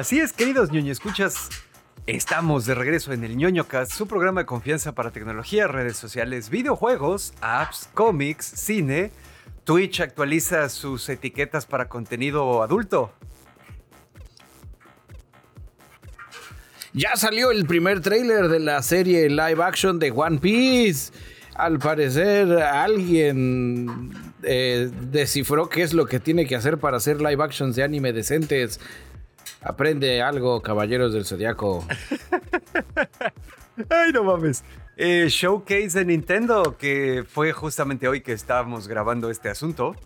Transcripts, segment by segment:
Así es, queridos ñoño escuchas. Estamos de regreso en el ñoñocast, su programa de confianza para tecnología, redes sociales, videojuegos, apps, cómics, cine. Twitch actualiza sus etiquetas para contenido adulto. Ya salió el primer tráiler de la serie live action de One Piece. Al parecer alguien eh, descifró qué es lo que tiene que hacer para hacer live actions de anime decentes. Aprende algo, caballeros del zodiaco. Ay, no mames. Eh, showcase de Nintendo, que fue justamente hoy que estábamos grabando este asunto.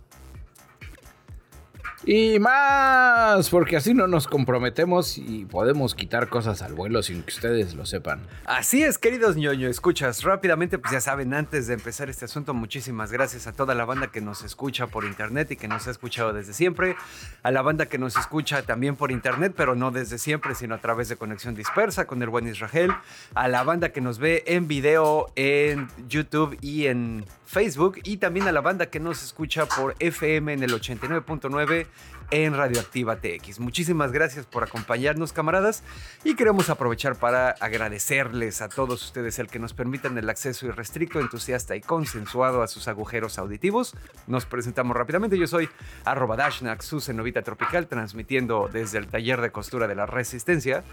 Y más, porque así no nos comprometemos y podemos quitar cosas al vuelo sin que ustedes lo sepan. Así es, queridos ñoño, escuchas rápidamente, pues ya saben, antes de empezar este asunto, muchísimas gracias a toda la banda que nos escucha por internet y que nos ha escuchado desde siempre, a la banda que nos escucha también por internet, pero no desde siempre, sino a través de conexión dispersa con el buen Israel, a la banda que nos ve en video en YouTube y en Facebook y también a la banda que nos escucha por FM en el 89.9 en Radioactiva TX. Muchísimas gracias por acompañarnos, camaradas, y queremos aprovechar para agradecerles a todos ustedes el que nos permitan el acceso irrestricto, entusiasta y consensuado a sus agujeros auditivos. Nos presentamos rápidamente. Yo soy arroba Dashnak, su cenovita tropical, transmitiendo desde el taller de costura de la Resistencia.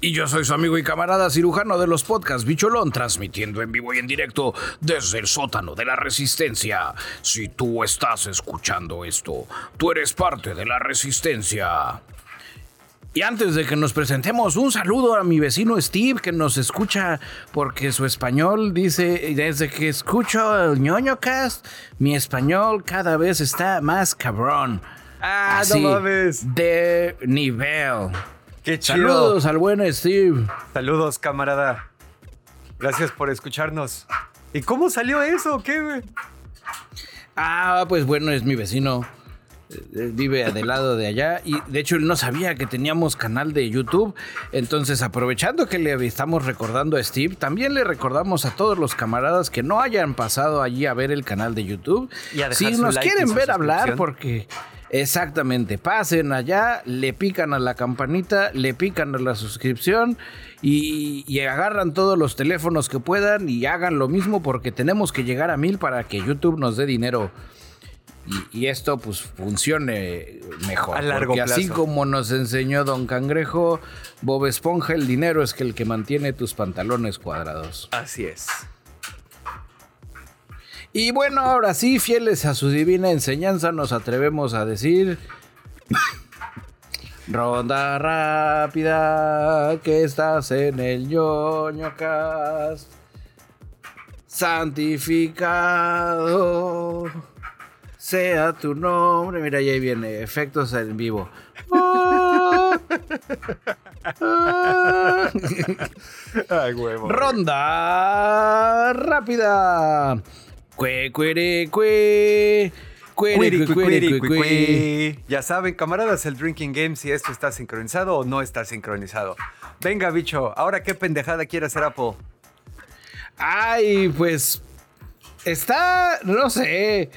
Y yo soy su amigo y camarada cirujano de los podcasts Bicholón, transmitiendo en vivo y en directo desde el sótano de la Resistencia. Si tú estás escuchando esto, tú eres parte de la Resistencia. Y antes de que nos presentemos, un saludo a mi vecino Steve que nos escucha porque su español dice, desde que escucho el ñoño cast, mi español cada vez está más cabrón. Ah, Así, no mames. De nivel. Qué chido. Saludos al buen Steve. Saludos, camarada. Gracias por escucharnos. ¿Y cómo salió eso? ¿Qué, güey? Ah, pues bueno, es mi vecino. Vive del lado de allá y de hecho él no sabía que teníamos canal de YouTube. Entonces, aprovechando que le estamos recordando a Steve, también le recordamos a todos los camaradas que no hayan pasado allí a ver el canal de YouTube. si nos like quieren ver hablar, porque Exactamente, pasen allá, le pican a la campanita, le pican a la suscripción y, y, agarran todos los teléfonos que puedan y hagan lo mismo porque tenemos que llegar a mil para que YouTube nos dé dinero. Y, y esto pues funcione mejor. A largo porque plazo. así como nos enseñó Don Cangrejo, Bob Esponja, el dinero es que el que mantiene tus pantalones cuadrados. Así es. Y bueno, ahora sí, fieles a su divina enseñanza, nos atrevemos a decir... Ronda rápida, que estás en el ñoño cast. Santificado sea tu nombre. Mira, ahí viene, efectos en vivo. Ay, huevo. Ronda rápida. Cue, cuere, cue. Cuere, cuere, cuiri, cue, cui, cue. cui. Ya saben, camaradas, el drinking game, si esto está sincronizado o no está sincronizado. Venga, bicho, ahora qué pendejada quiere hacer Apple. Ay, pues. Está. No sé.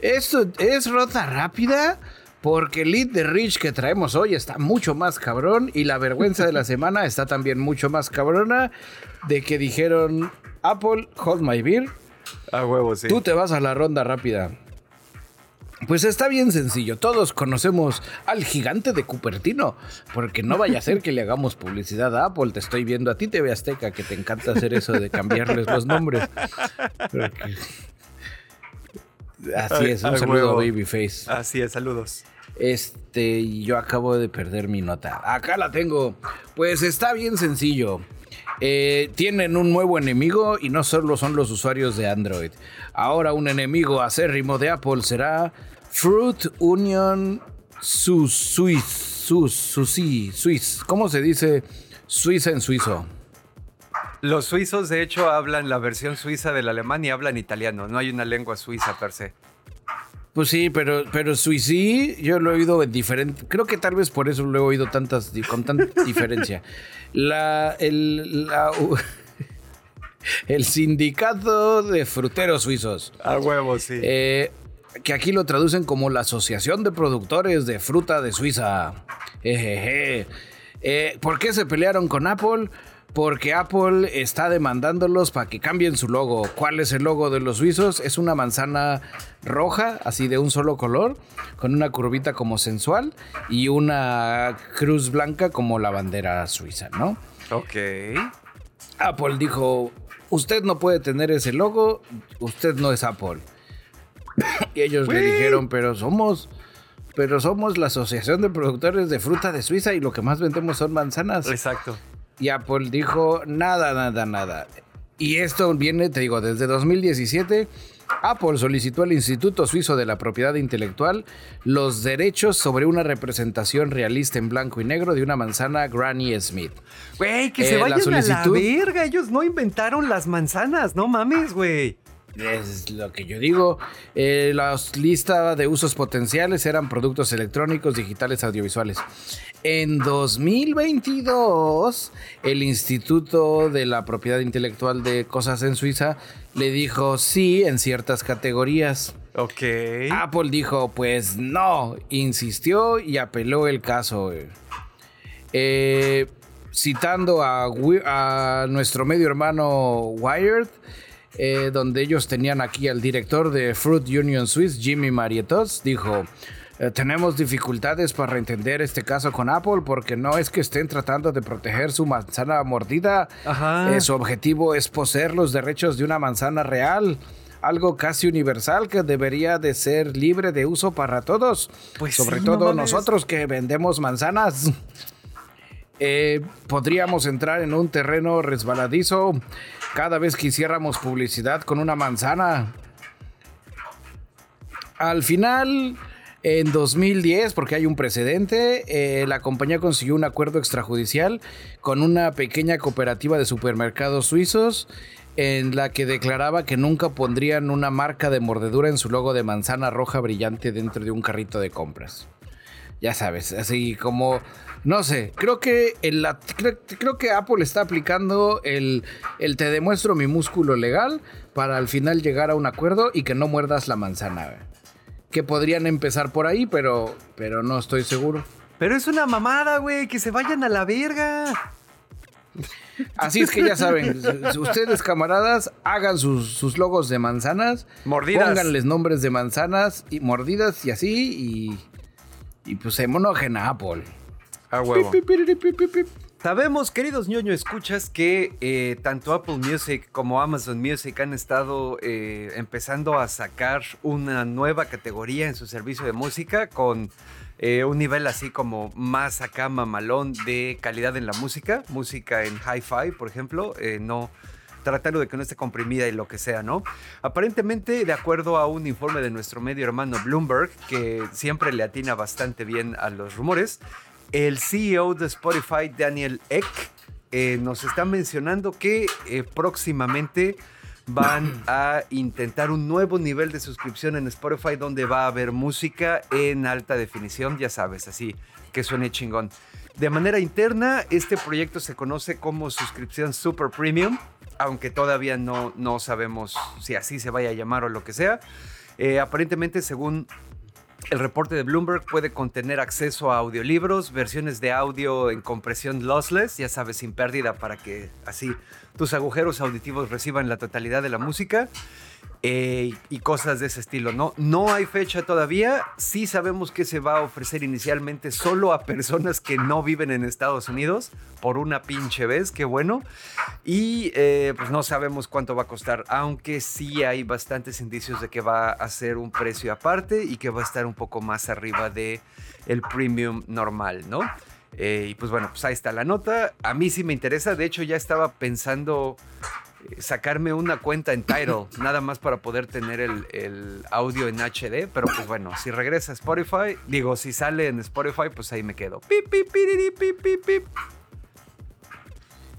Esto es ronda rápida. Porque el lead de Rich que traemos hoy está mucho más cabrón. Y la vergüenza de la semana está también mucho más cabrona. De que dijeron: Apple, hold my beer. A huevo, sí. Tú te vas a la ronda rápida. Pues está bien sencillo. Todos conocemos al gigante de Cupertino. Porque no vaya a ser que le hagamos publicidad a Apple. Te estoy viendo a ti, TV Azteca, que te encanta hacer eso de cambiarles los nombres. Porque- Así es, un saludo. Babyface. Así es, saludos. Este, yo acabo de perder mi nota. Acá la tengo. Pues está bien sencillo. Eh, tienen un nuevo enemigo y no solo son los usuarios de Android. Ahora un enemigo acérrimo de Apple será Fruit Union Swiss, Sus, Susi, Swiss. ¿Cómo se dice Suiza en suizo? Los suizos, de hecho, hablan la versión suiza del alemán y hablan italiano. No hay una lengua suiza per se. Pues sí, pero, pero Suicí yo lo he oído en diferente. Creo que tal vez por eso lo he oído tantas, con tanta diferencia. La, el, la- el sindicato de fruteros suizos A huevo, sí. eh, que aquí lo traducen como la Asociación de Productores de Fruta de Suiza. Eh, ¿Por qué se pelearon con Apple? Porque Apple está demandándolos para que cambien su logo. ¿Cuál es el logo de los suizos? Es una manzana roja, así de un solo color, con una curvita como sensual y una cruz blanca como la bandera suiza, ¿no? Ok. Apple dijo, usted no puede tener ese logo, usted no es Apple. y ellos le dijeron, pero somos, pero somos la Asociación de Productores de Fruta de Suiza y lo que más vendemos son manzanas. Exacto. Y Apple dijo, nada, nada, nada. Y esto viene, te digo, desde 2017. Apple solicitó al Instituto Suizo de la Propiedad Intelectual los derechos sobre una representación realista en blanco y negro de una manzana Granny Smith. Güey, que se eh, vayan a la verga. Ellos no inventaron las manzanas, no mames, güey. Es lo que yo digo. Eh, la lista de usos potenciales eran productos electrónicos, digitales, audiovisuales. En 2022, el Instituto de la Propiedad Intelectual de Cosas en Suiza le dijo sí en ciertas categorías. Ok. Apple dijo, pues no, insistió y apeló el caso. Eh, citando a, a nuestro medio hermano Wired, eh, donde ellos tenían aquí al director de Fruit Union Swiss, Jimmy Marietos, dijo, eh, tenemos dificultades para entender este caso con Apple porque no es que estén tratando de proteger su manzana mordida, eh, su objetivo es poseer los derechos de una manzana real algo casi universal que debería de ser libre de uso para todos, pues sobre todo nosotros que vendemos manzanas. podríamos entrar en un terreno resbaladizo cada vez que hiciéramos publicidad con una manzana. Al final, en 2010, porque hay un precedente, eh, la compañía consiguió un acuerdo extrajudicial con una pequeña cooperativa de supermercados suizos en la que declaraba que nunca pondrían una marca de mordedura en su logo de manzana roja brillante dentro de un carrito de compras. Ya sabes, así como no sé, creo que, creo, que Apple está aplicando el, el te demuestro mi músculo legal para al final llegar a un acuerdo y que no muerdas la manzana. Que podrían empezar por ahí, pero, pero no estoy seguro. Pero es una mamada, güey, que se vayan a la verga. Así es que ya saben, ustedes camaradas, hagan sus, logos de manzanas. Mordidas. Pónganles nombres de manzanas y mordidas y así. Y, y pues se monogen a Apple. Sabemos, queridos ñoño, escuchas que eh, tanto Apple Music como Amazon Music han estado eh, empezando a sacar una nueva categoría en su servicio de música con eh, un nivel así como más acá mamalón de calidad en la música, música en hi-fi, por ejemplo, no tratando de que no esté comprimida y lo que sea, ¿no? Aparentemente, de acuerdo a un informe de nuestro medio hermano Bloomberg, que siempre le atina bastante bien a los rumores, el CEO de Spotify, Daniel Eck, eh, nos está mencionando que eh, próximamente van a intentar un nuevo nivel de suscripción en Spotify donde va a haber música en alta definición, ya sabes, así que suene chingón. De manera interna, este proyecto se conoce como suscripción Super Premium, aunque todavía no, no sabemos si así se vaya a llamar o lo que sea. Eh, aparentemente, según el reporte de Bloomberg puede contener acceso a audiolibros, versiones de audio en compresión lossless, ya sabes, sin pérdida para que así tus agujeros auditivos reciban la totalidad de la música. Eh, y cosas de ese estilo. No, no hay fecha todavía. Sí sabemos que se va a ofrecer inicialmente solo a personas que no viven en Estados Unidos por una pinche vez, qué bueno. Y eh, pues no sabemos cuánto va a costar, aunque sí hay bastantes indicios de que va a ser un precio aparte y que va a estar un poco más arriba de el premium normal, ¿no? Eh, y pues bueno, pues ahí está la nota. A mí sí me interesa. De hecho, ya estaba pensando sacarme una cuenta en Tidal, nada más para poder tener el, audio en HD, pero pues bueno, si regresa a Spotify, digo, si sale en Spotify, pues ahí me quedo.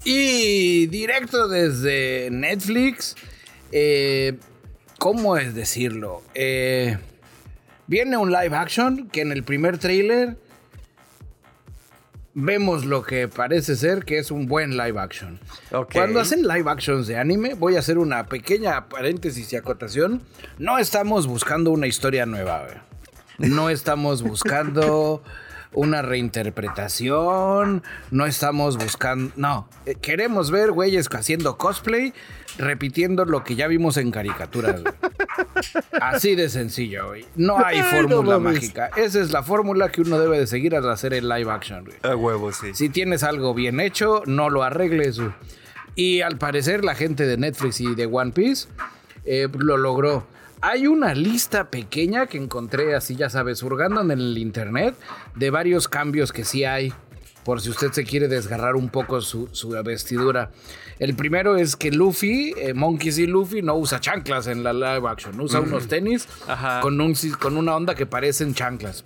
y directo desde Netflix, eh, ¿cómo es decirlo? Eh, viene un live action que en el primer trailer vemos lo que parece ser que es un buen live action. Cuando hacen live actions de anime, voy a hacer una pequeña paréntesis y acotación. No estamos buscando una historia nueva, güey. No estamos buscando una reinterpretación, no estamos buscando, no, Eh, queremos ver güeyes haciendo cosplay, repitiendo lo que ya vimos en caricaturas. güey. Así de sencillo, güey. No hay no fórmula mágica. Esa es la fórmula que uno debe de seguir al hacer el live action, güey. A huevo, sí. Si tienes algo bien hecho, no lo arregles. güey. Y al parecer la gente de Netflix y de One Piece eh, lo logró. Hay una lista pequeña que encontré así, ya sabes, hurgando en el internet de varios cambios que sí hay. Por si usted se quiere desgarrar un poco su, su vestidura. El primero es que Luffy, eh, Monkey y Luffy, no usa chanclas en la live action. Usa unos tenis Ajá. con, un, con una onda que parecen chanclas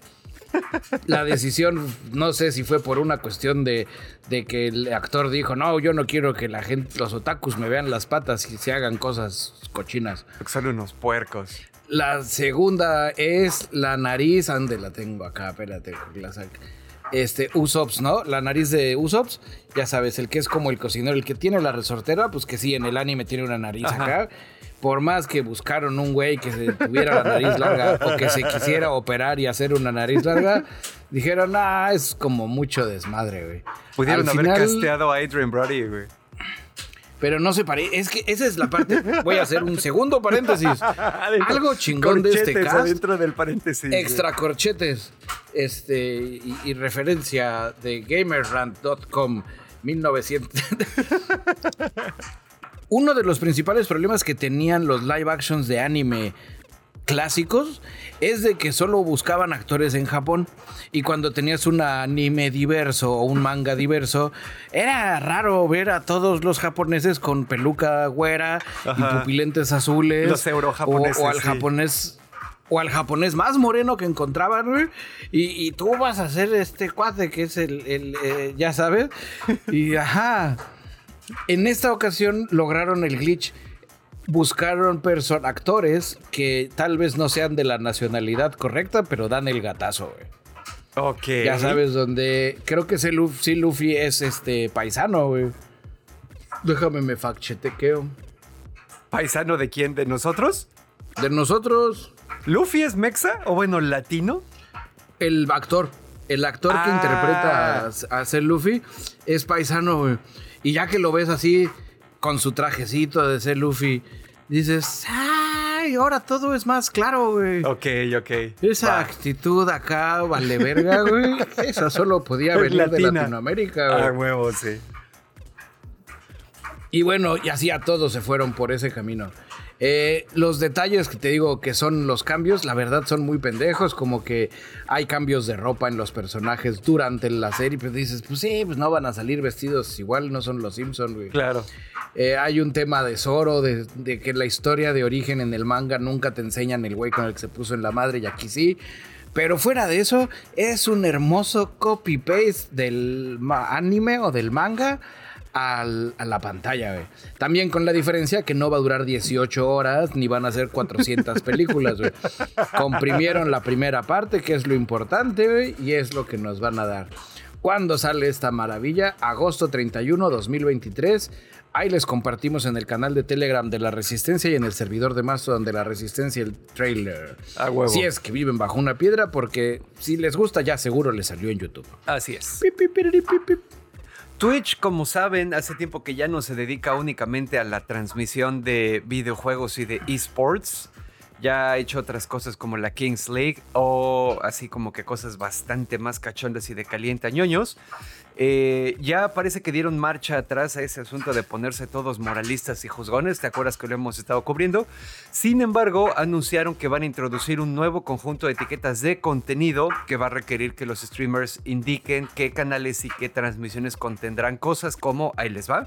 la decisión, no sé si fue por una cuestión de, de que el actor dijo, no, yo no quiero que la gente, los otakus me vean las patas y se hagan cosas cochinas. Son unos puercos. La segunda es la nariz, ande la tengo acá, espérate, la saque. Este, Usops, ¿no? La nariz de Usops, ya sabes, el que es como el cocinero, el que tiene la resortera, pues que sí, en el anime tiene una nariz Ajá. acá. Por más que buscaron un güey que se tuviera la nariz larga o que se quisiera operar y hacer una nariz larga, dijeron, ah, es como mucho desmadre, güey. Pudieron Al haber final- casteado a Adrian Brody, güey. Pero no se parece. Es que esa es la parte. Voy a hacer un segundo paréntesis. Algo chingón de este cast. adentro del paréntesis. Extra corchetes. Este. Y, y referencia de gamerrant.com 1900. Uno de los principales problemas que tenían los live actions de anime clásicos es de que solo buscaban actores en Japón y cuando tenías un anime diverso o un manga diverso era raro ver a todos los japoneses con peluca güera y pupilentes azules Los eurojaponeses, o, o al sí. japonés o al japonés más moreno que encontraban, güey. Y, y tú vas a hacer este cuate que es el, el, eh, ya sabes. Y ajá. En esta ocasión lograron el glitch. Buscaron person actores que tal vez no sean de la nacionalidad correcta, pero dan el gatazo, güey. Ok. Ya sabes dónde. Creo que ese Luffy, sí, Luffy es este paisano, güey. Déjame me fact chequeo. ¿Paisano de quién? ¿De nosotros? De nosotros, ¿Luffy es mexa? ¿O bueno, latino? el actor. El actor que Ah. interpreta a, a ser Luffy es paisano, güey. Y ya que lo ves así, con su trajecito de ser Luffy, dices, ¡ay! Ahora todo es más claro, güey. Ok, ok. Esa Va. actitud acá, vale verga, güey. Esa solo podía venir de. Latinoamérica, Ah, güey. huevo, sí. Y bueno, y así a todos se fueron por ese camino. Eh, los detalles que te digo que son los cambios, la verdad son muy pendejos, como que hay cambios de ropa en los personajes durante la serie, pero dices, pues sí, pues no van a salir vestidos igual, no son los Simpsons, güey. Claro. Eh, hay un tema de Zoro, de, de que la historia de origen en el manga nunca te enseñan el güey con el que se puso en la madre y aquí sí. Pero fuera de eso, es un hermoso copy-paste del anime o del manga al- a la pantalla, güey. También con la diferencia que no va a durar 18 horas ni van a ser 400 películas, güey. Comprimieron la primera parte, que es lo importante, güey, y es lo que nos van a dar. ¿Cuándo sale esta maravilla? Agosto 31, 2023. Ahí les compartimos en el canal de Telegram de la Resistencia y en el servidor de Mastodon de la Resistencia el trailer. A huevo. Si es que viven bajo una piedra, porque si les gusta ya seguro les salió en YouTube. Así es. Pip, pip, piriri, pip, pip. Twitch, como saben, hace tiempo que ya no se dedica únicamente a la transmisión de videojuegos y de esports. Ya ha hecho otras cosas como la Kings League o así como que cosas bastante más cachondas y de caliente ñoños. Eh, ya parece que dieron marcha atrás a ese asunto de ponerse todos moralistas y juzgones. ¿Te acuerdas que lo hemos estado cubriendo? Sin embargo, anunciaron que van a introducir un nuevo conjunto de etiquetas de contenido que va a requerir que los streamers indiquen qué canales y qué transmisiones contendrán cosas como, ahí les va,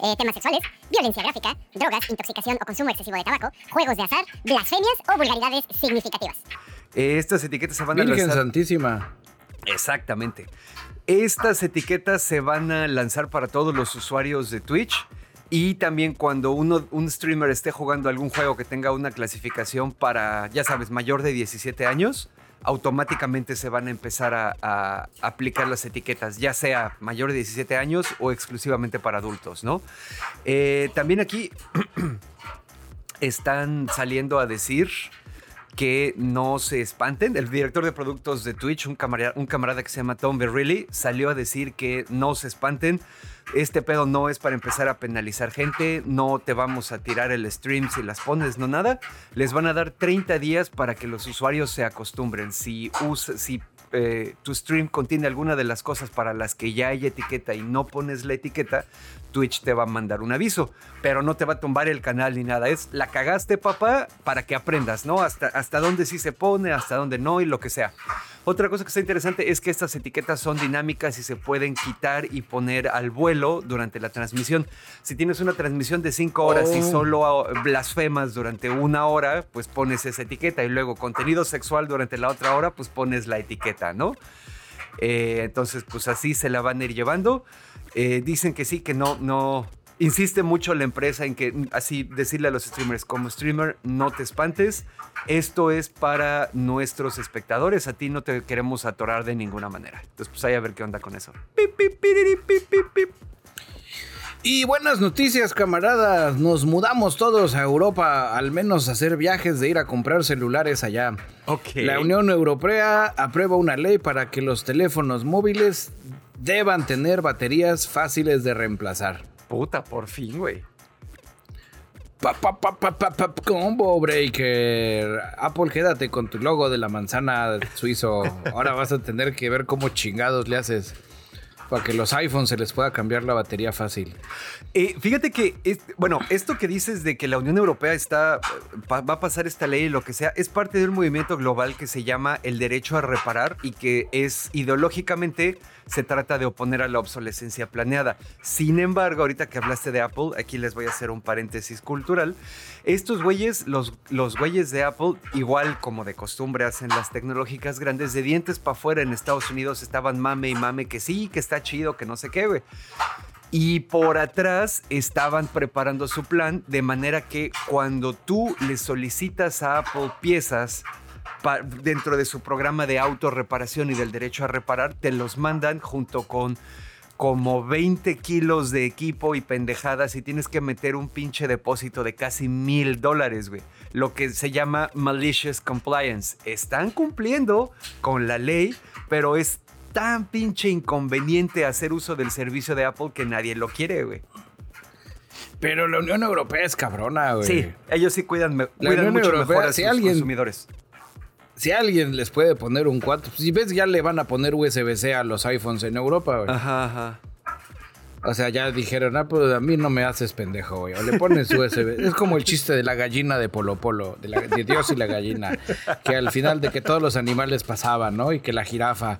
eh, temas sexuales, violencia gráfica, drogas, intoxicación o consumo excesivo de tabaco, juegos de azar, blasfemias o vulgaridades significativas. Eh, estas etiquetas se van a Virgen lanzar. Santísima. Exactamente. Estas etiquetas se van a lanzar para todos los usuarios de Twitch. Y también cuando uno, un streamer esté jugando algún juego que tenga una clasificación para, ya sabes, mayor de 17 años, automáticamente se van a empezar a, aplicar las etiquetas, ya sea mayor de 17 años o exclusivamente para adultos, ¿no? Eh, también aquí están saliendo a decir que no se espanten. El director de productos de Twitch, un camarada, un camarada que se llama Tom Berrilli, salió a decir que no se espanten. Este pedo no es para empezar a penalizar gente, no te vamos a tirar el stream si las pones, no nada. Les van a dar 30 días para que los usuarios se acostumbren. Si, si eh, tu stream contiene alguna de las cosas para las que ya hay etiqueta y no pones la etiqueta, Twitch te va a mandar un aviso, pero no te va a tumbar el canal ni nada. Es la cagaste, papá, para que aprendas, ¿no? Hasta, hasta dónde sí se pone, hasta dónde no y lo que sea. Otra cosa que está interesante es que estas etiquetas son dinámicas y se pueden quitar y poner al vuelo durante la transmisión. Si tienes una transmisión de cinco horas y oh. solo blasfemas durante una hora, pues pones esa etiqueta y luego contenido sexual durante la otra hora, pues pones la etiqueta, ¿no? Eh, entonces, pues así se la van a ir llevando. Eh, dicen que sí, que no, no. Insiste mucho la empresa en que así decirle a los streamers, como streamer, no te espantes. Esto es para nuestros espectadores. A ti no te queremos atorar de ninguna manera. Entonces, pues ahí a ver qué onda con eso. Y buenas noticias, camaradas. Nos mudamos todos a Europa, al menos a hacer viajes de ir a comprar celulares allá. La Unión Europea aprueba una ley para que los teléfonos móviles deban tener baterías fáciles de reemplazar. Puta, por fin, güey. combo breaker. Apple, quédate con tu logo de la manzana suizo. Ahora vas a tener que ver cómo chingados le haces para que los iPhones se les pueda cambiar la batería fácil. Eh, fíjate que, bueno, esto que dices de que la Unión Europea está, va a pasar esta ley y lo que sea, es parte de un movimiento global que se llama el derecho a reparar y que es ideológicamente se trata de oponer a la obsolescencia planeada. Sin embargo, ahorita que hablaste de Apple, aquí les voy a hacer un paréntesis cultural. Estos güeyes, los, los güeyes de Apple, igual como de costumbre hacen las tecnológicas grandes, de dientes para afuera en Estados Unidos estaban mame y mame que sí, que está chido, que no sé qué. Y por atrás estaban preparando su plan de manera que cuando tú le solicitas a Apple piezas dentro de su programa de autorreparación y del derecho a reparar, te los mandan junto con como 20 kilos de equipo y pendejadas y tienes que meter un pinche depósito de casi mil dólares, güey. Lo que se llama malicious compliance. Están cumpliendo con la ley, pero es tan pinche inconveniente hacer uso del servicio de Apple que nadie lo quiere, güey. Pero la Unión Europea es cabrona, güey. Sí, ellos sí cuidan, mucho mejor a sus consumidores si alguien les puede poner un 4, si ves, ya le van a poner USB-C a los iPhones en Europa, güey. Ajá, ajá. O sea, ya dijeron, ah, pues a mí no me haces pendejo, güey. O le pones USB. es como el chiste de la gallina de Polo Polo, de, de, Dios y la gallina. Que al final de que todos los animales pasaban, ¿no? Y que la jirafa,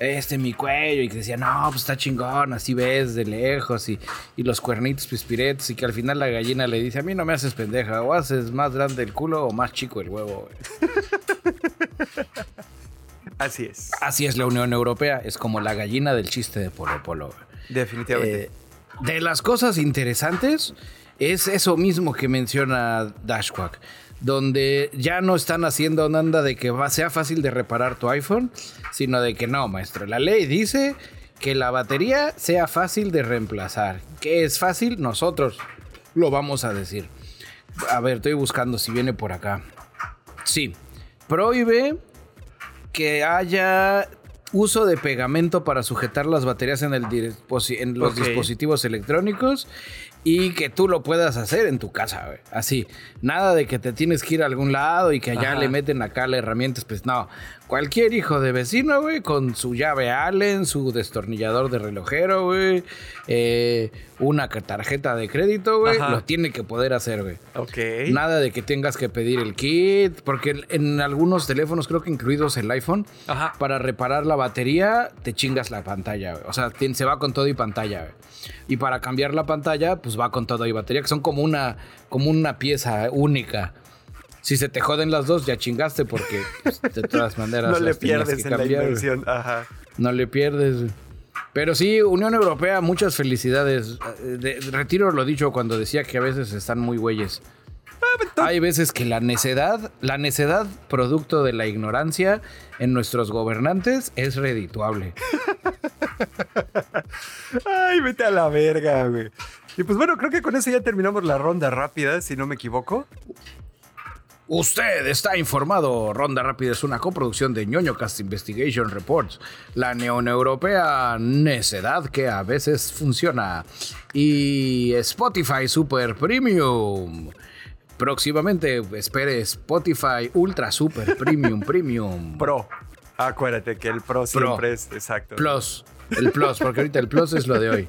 este mi cuello, y que decía, no, pues está chingón, así ves de lejos, y, y los cuernitos pispiretos, y que al final la gallina le dice, a mí no me haces pendeja, o haces más grande el culo o más chico el huevo. Así es. Así es la Unión Europea, es como la gallina del chiste de Polo Polo. Definitivamente. Eh, de las cosas interesantes es eso mismo que menciona Dashquack, donde ya no están haciendo nada de que sea fácil de reparar tu iPhone, sino de que no, maestro, la ley dice que la batería sea fácil de reemplazar. ¿Qué es fácil? Nosotros lo vamos a decir. A ver, estoy buscando si viene por acá. Sí, prohíbe que haya uso de pegamento para sujetar las baterías en, el en los dispositivos electrónicos y que tú lo puedas hacer en tu casa, güey. Así. Nada de que te tienes que ir a algún lado y que allá le meten acá las herramientas. Pues no. Cualquier hijo de vecino, güey, con su llave Allen, su destornillador de relojero, güey, eh, una tarjeta de crédito, güey, lo tiene que poder hacer, güey. Ok. Nada de que tengas que pedir el kit, porque en, algunos teléfonos, creo que incluidos el iPhone, para reparar la batería, te chingas la pantalla, güey. O sea, se va con todo y pantalla, güey. Y para cambiar la pantalla, pues va con todo y batería, que son como una, como una pieza única. Si se te joden las dos, ya chingaste porque pues, de todas maneras. no le pierdes en la inversión. Ajá. No le pierdes. Pero sí, Unión Europea, muchas felicidades. retiro lo dicho cuando decía que a veces están muy güeyes. Hay veces que la necedad, la necedad producto de la ignorancia en nuestros gobernantes es redituable. Ay, vete a la verga, güey. Y pues bueno, creo que con eso ya terminamos la ronda rápida, si no me equivoco. Usted está informado. Ronda Rápida es una coproducción de ñoño Cast Investigation Reports, la neon europea necedad que a veces funciona, y Spotify Super Premium. Próximamente espere Spotify Ultra Super Premium Premium. Pro. Acuérdate que el Pro siempre es exacto. Plus. El Plus, porque ahorita el Plus es lo de hoy.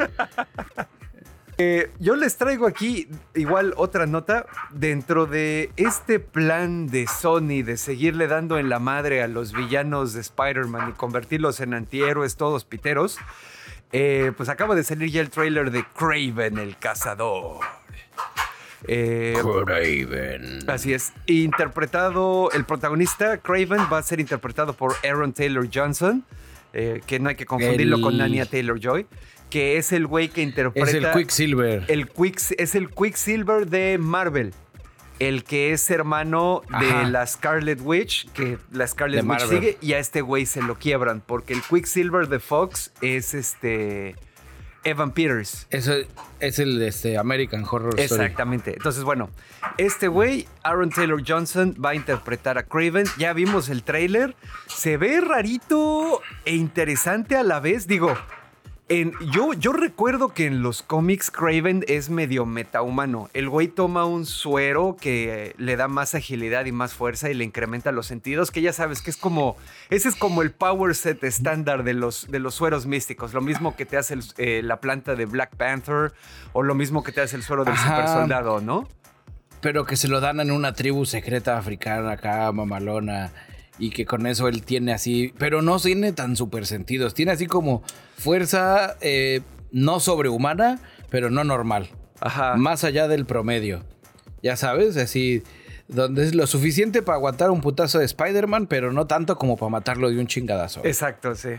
Eh, yo les traigo aquí igual otra nota dentro de este plan de Sony de seguirle dando en la madre a los villanos de Spider-Man y convertirlos en antihéroes todos piteros. Eh, pues acaba de salir ya el trailer de Craven el cazador. Eh, Craven. Así es. Interpretado, el protagonista, Craven, va a ser interpretado por Aaron Taylor Johnson, que no hay que confundirlo con Anya Taylor Joy que es el güey que interpreta. Es el Quicksilver. El es el Quicksilver de Marvel. El que es hermano de la Scarlet Witch, que la Scarlet Witch sigue, y a este güey se lo quiebran, porque el Quicksilver de Fox es este. Evan Peters. Eso es el este, American Horror Story. Exactamente. Entonces, bueno, este güey, Aaron Taylor Johnson, va a interpretar a Craven. Ya vimos el trailer. Se ve rarito e interesante a la vez. Digo, yo, yo recuerdo que en los cómics Craven es medio metahumano. El güey toma un suero que le da más agilidad y más fuerza y le incrementa los sentidos, que ya sabes que es como, ese es como el power set estándar de los, de los sueros místicos. Lo mismo que te hace eh, la planta de Black Panther o lo mismo que te hace el suero del super soldado, ¿no? Pero que se lo dan en una tribu secreta africana acá, mamalona y que con eso él tiene así, pero no tiene tan super sentidos, tiene así como fuerza eh, no sobrehumana, pero no normal. Ajá. Más allá del promedio. Ya sabes, así, donde es lo suficiente para aguantar un putazo de Spider-Man, pero no tanto como para matarlo de un chingadazo. Exacto, sí.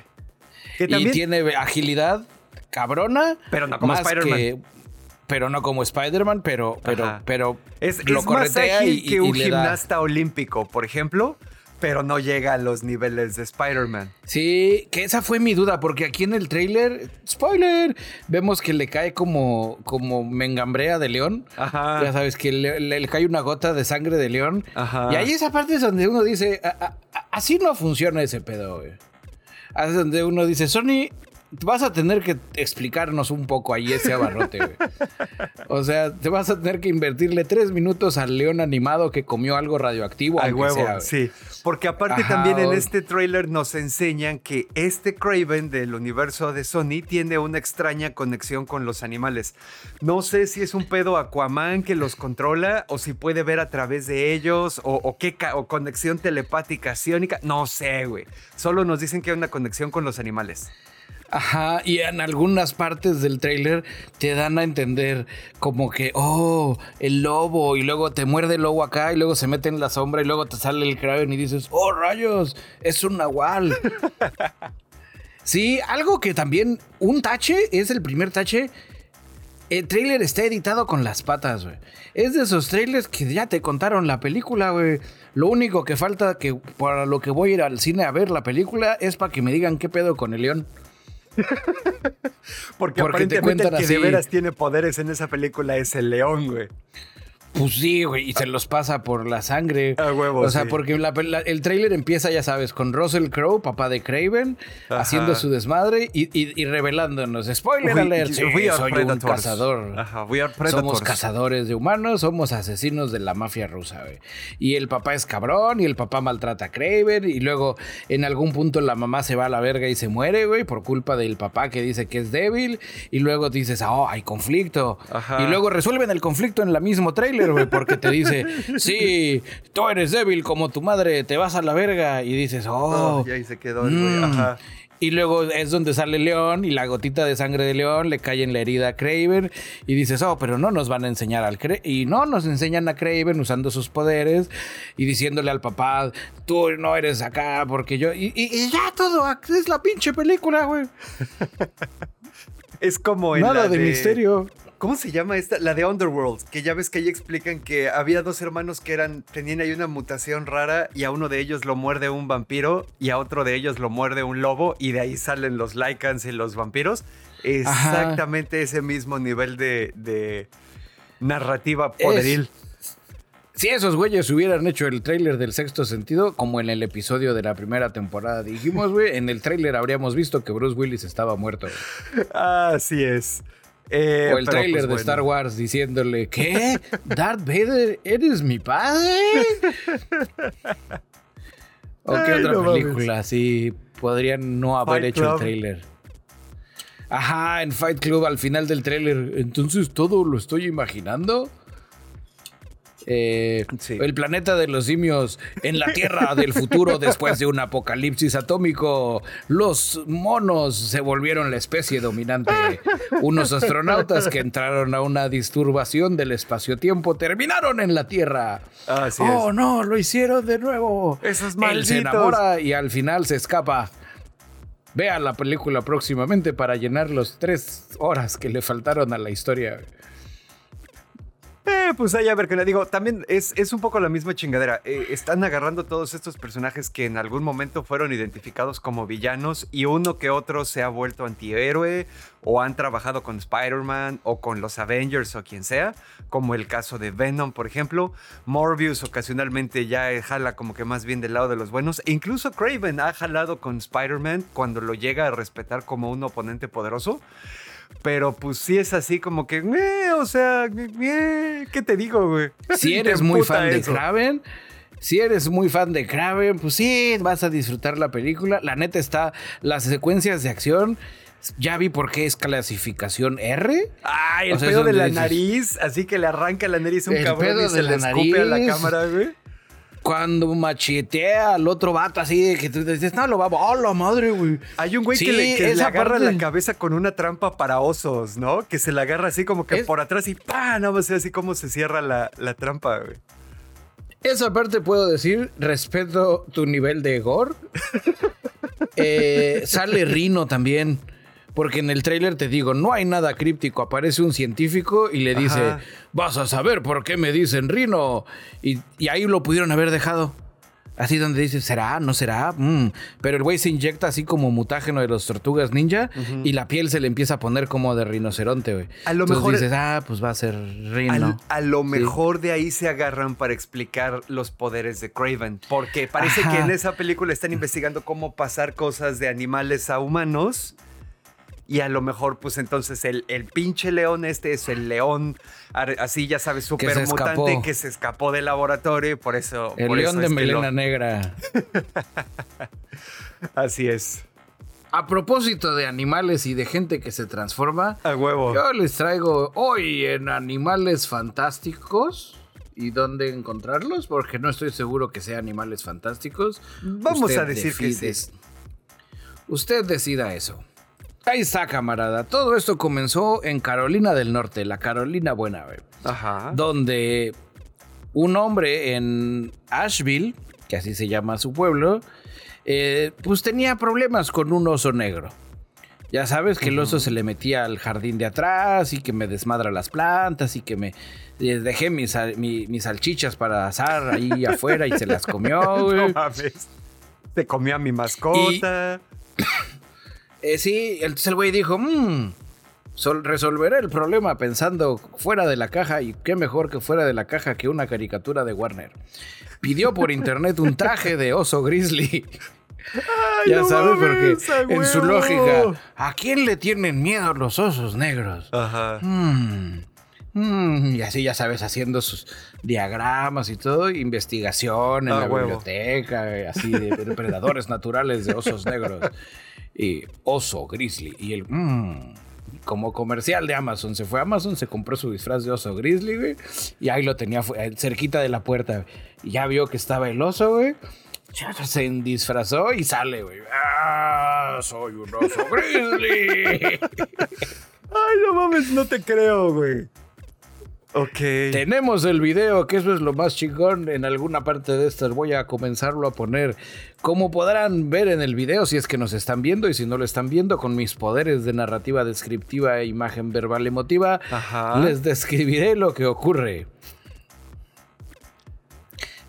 Y tiene agilidad cabrona. Pero no como Spider-Man. Pero no como Spider-Man, pero, pero, pero es, lo más ágil que un gimnasta olímpico, por ejemplo pero no llega a los niveles de Spider-Man. Sí, que esa fue mi duda, porque aquí en el trailer, spoiler, vemos que le cae como, como mengambrea de león. Ajá. Ya sabes, que le, cae una gota de sangre de león. Ajá. Y ahí esa parte es donde uno dice, así no funciona ese pedo, güey. Así es donde uno dice, Sony, vas a tener que explicarnos un poco ahí ese abarrote, güey. O sea, te vas a tener que invertirle tres minutos al león animado que comió algo radioactivo. Al huevo, sí. Porque aparte también en este trailer nos enseñan que este Craven del universo de Sony tiene una extraña conexión con los animales. No sé si es un pedo Aquaman que los controla o si puede ver a través de ellos o, qué o conexión telepática, ciónica. No sé, güey. Solo nos dicen que hay una conexión con los animales. Ajá, y en algunas partes del trailer te dan a entender como que, oh, el lobo, y luego te muerde el lobo acá, y luego se mete en la sombra, y luego te sale el Kraven y dices, oh, rayos, es un nahual. sí, algo que también, un tache, es el primer tache. El trailer está editado con las patas, güey. Es de esos trailers que ya te contaron la película, güey. Lo único que falta que para lo que voy a ir al cine a ver la película es para que me digan qué pedo con el león. Porque, aparentemente el que de veras tiene poderes en esa película es el león, güey. Pues sí, güey, y se los pasa por la sangre. A huevo, o sea, porque el tráiler empieza, ya sabes, con Russell Crowe, papá de Craven, haciendo su desmadre y, revelándonos. Spoiler alert, soy un cazador. Ajá, somos cazadores de humanos, somos asesinos de la mafia rusa, güey. Y el papá es cabrón y el papá maltrata a Craven y luego en algún punto la mamá se va a la verga y se muere, güey, por culpa del papá que dice que es débil y luego dices, oh, hay conflicto. Y luego resuelven el conflicto en el mismo tráiler porque te dice, sí, tú eres débil como tu madre, te vas a la verga. Y dices, oh. y ahí se quedó el güey, mm". ajá. Y luego es donde sale León y la gotita de sangre de León le cae en la herida a Craven y dices, oh, pero no nos van a enseñar al Craven. Y no, nos enseñan a Craven usando sus poderes y diciéndole al papá, tú no eres acá porque yo... Y, y ya todo, es la pinche película, güey. es como en Nada de, misterio. ¿Cómo se llama esta? La de Underworld, que ya ves que ahí explican que había dos hermanos que eran, tenían ahí una mutación rara y a uno de ellos lo muerde un vampiro y a otro de ellos lo muerde un lobo y de ahí salen los lycans y los vampiros. Exactamente ese mismo nivel de, de narrativa poderil. Si esos güeyes hubieran hecho el tráiler del sexto sentido, como en el episodio de la primera temporada dijimos, güey, en el tráiler habríamos visto que Bruce Willis estaba muerto. Así es. Eh, o el tráiler pues, de Star Wars diciéndole, ¿qué? ¿Darth Vader, eres mi padre? ¿O qué otra película así podrían no haber hecho el tráiler? Ajá, en Fight Club al final del tráiler. Entonces todo lo estoy imaginando. Eh, el planeta de los simios en la Tierra del futuro después de un apocalipsis atómico. Los monos se volvieron la especie dominante. Unos astronautas que entraron a una disturbación del espacio-tiempo terminaron en la Tierra. oh, no, lo hicieron de nuevo. Esos malditos. se enamora y al final se escapa. Vea la película próximamente para llenar los tres horas que le faltaron a la historia. Eh, pues ahí a ver que le digo, también es, es, un poco la misma chingadera. Eh, están agarrando todos estos personajes que en algún momento fueron identificados como villanos y uno que otro se ha vuelto antihéroe o han trabajado con Spider-Man o con los Avengers o quien sea, como el caso de Venom, por ejemplo. Morbius ocasionalmente ya jala como que más bien del lado de los buenos. E incluso Craven ha jalado con Spider-Man cuando lo llega a respetar como un oponente poderoso. Pero pues sí es así como que, o sea, ¿qué te digo, güey? Si eres muy fan de Kraven, si eres muy fan de Kraven, pues sí, vas a disfrutar la película. La neta está, las secuencias de acción, ya vi por qué es clasificación R. Ay, el pedo de la nariz, así que le arranca la nariz un cabrón y se le escupe a la cámara, güey cuando machetea al otro vato así, que tú dices, no, lo va, ¡oh, la madre, güey! Hay un güey que, le, agarra la cabeza con una trampa para osos, ¿no? Que se la agarra así como que por atrás y ¡pah! Nada más así como se cierra la, trampa, güey. Esa parte puedo decir, respeto tu nivel de gore. Eh, sale Rino también. Porque en el tráiler te digo, no hay nada críptico. Aparece un científico y le dice, vas a saber por qué me dicen Rino. Y, ahí lo pudieron haber dejado. Así donde dice, ¿será? ¿No será? Mm. Pero el güey se inyecta así como mutágeno de los tortugas ninja y la piel se le empieza a poner como de rinoceronte, güey. A lo mejor dices, ah, pues va a ser rino. A, lo mejor de ahí se agarran para explicar los poderes de Craven. Porque parece que en esa película están investigando cómo pasar cosas de animales a humanos y a lo mejor pues entonces el, el pinche león este es el león así ya sabes súper mutante que se escapó del laboratorio y por eso... El león de melena negra. así es. A propósito de animales y de gente que se transforma, a huevo. Yo les traigo hoy en Animales Fantásticos. ¿Y dónde encontrarlos? Porque no estoy seguro que sean animales fantásticos. Vamos a decir que sí. Usted decida eso. Ahí está, camarada. Todo esto comenzó en Carolina del Norte, la Carolina Buena, Ajá. Donde un hombre en Asheville, que así se llama su pueblo, eh, pues tenía problemas con un oso negro. Ya sabes que el oso se le metía al jardín de atrás y que me desmadra las plantas y que me eh, dejé mis, salchichas para asar ahí afuera y se las comió. No mames. Se comió a mi mascota. Eh, sí, entonces el güey dijo, mmm, resolveré el problema pensando fuera de la caja y qué mejor que fuera de la caja que una caricatura de Warner. Pidió por internet un traje de oso grizzly. ya sabes, porque en su lógica, ¿a quién le tienen miedo los osos negros? Ajá. Mm, mm, y así, ya sabes, haciendo sus diagramas y todo, investigación en la biblioteca, así de depredadores naturales de osos negros oso grizzly. Y el, mmm, como comercial de Amazon. Se fue a Amazon, se compró su disfraz de oso grizzly, güey. Y ahí lo tenía eh, cerquita de la puerta. Y ya vio que estaba el oso, güey. Se disfrazó y sale, güey. ¡Ah! Soy un oso grizzly. Ay, no mames, no te creo, güey. Ok. Tenemos el video, que eso es lo más chingón. En alguna parte de estas voy a comenzarlo a poner. Como podrán ver en el video, si es que nos están viendo y si no lo están viendo, con mis poderes de narrativa descriptiva e imagen verbal emotiva, Ajá. les describiré lo que ocurre.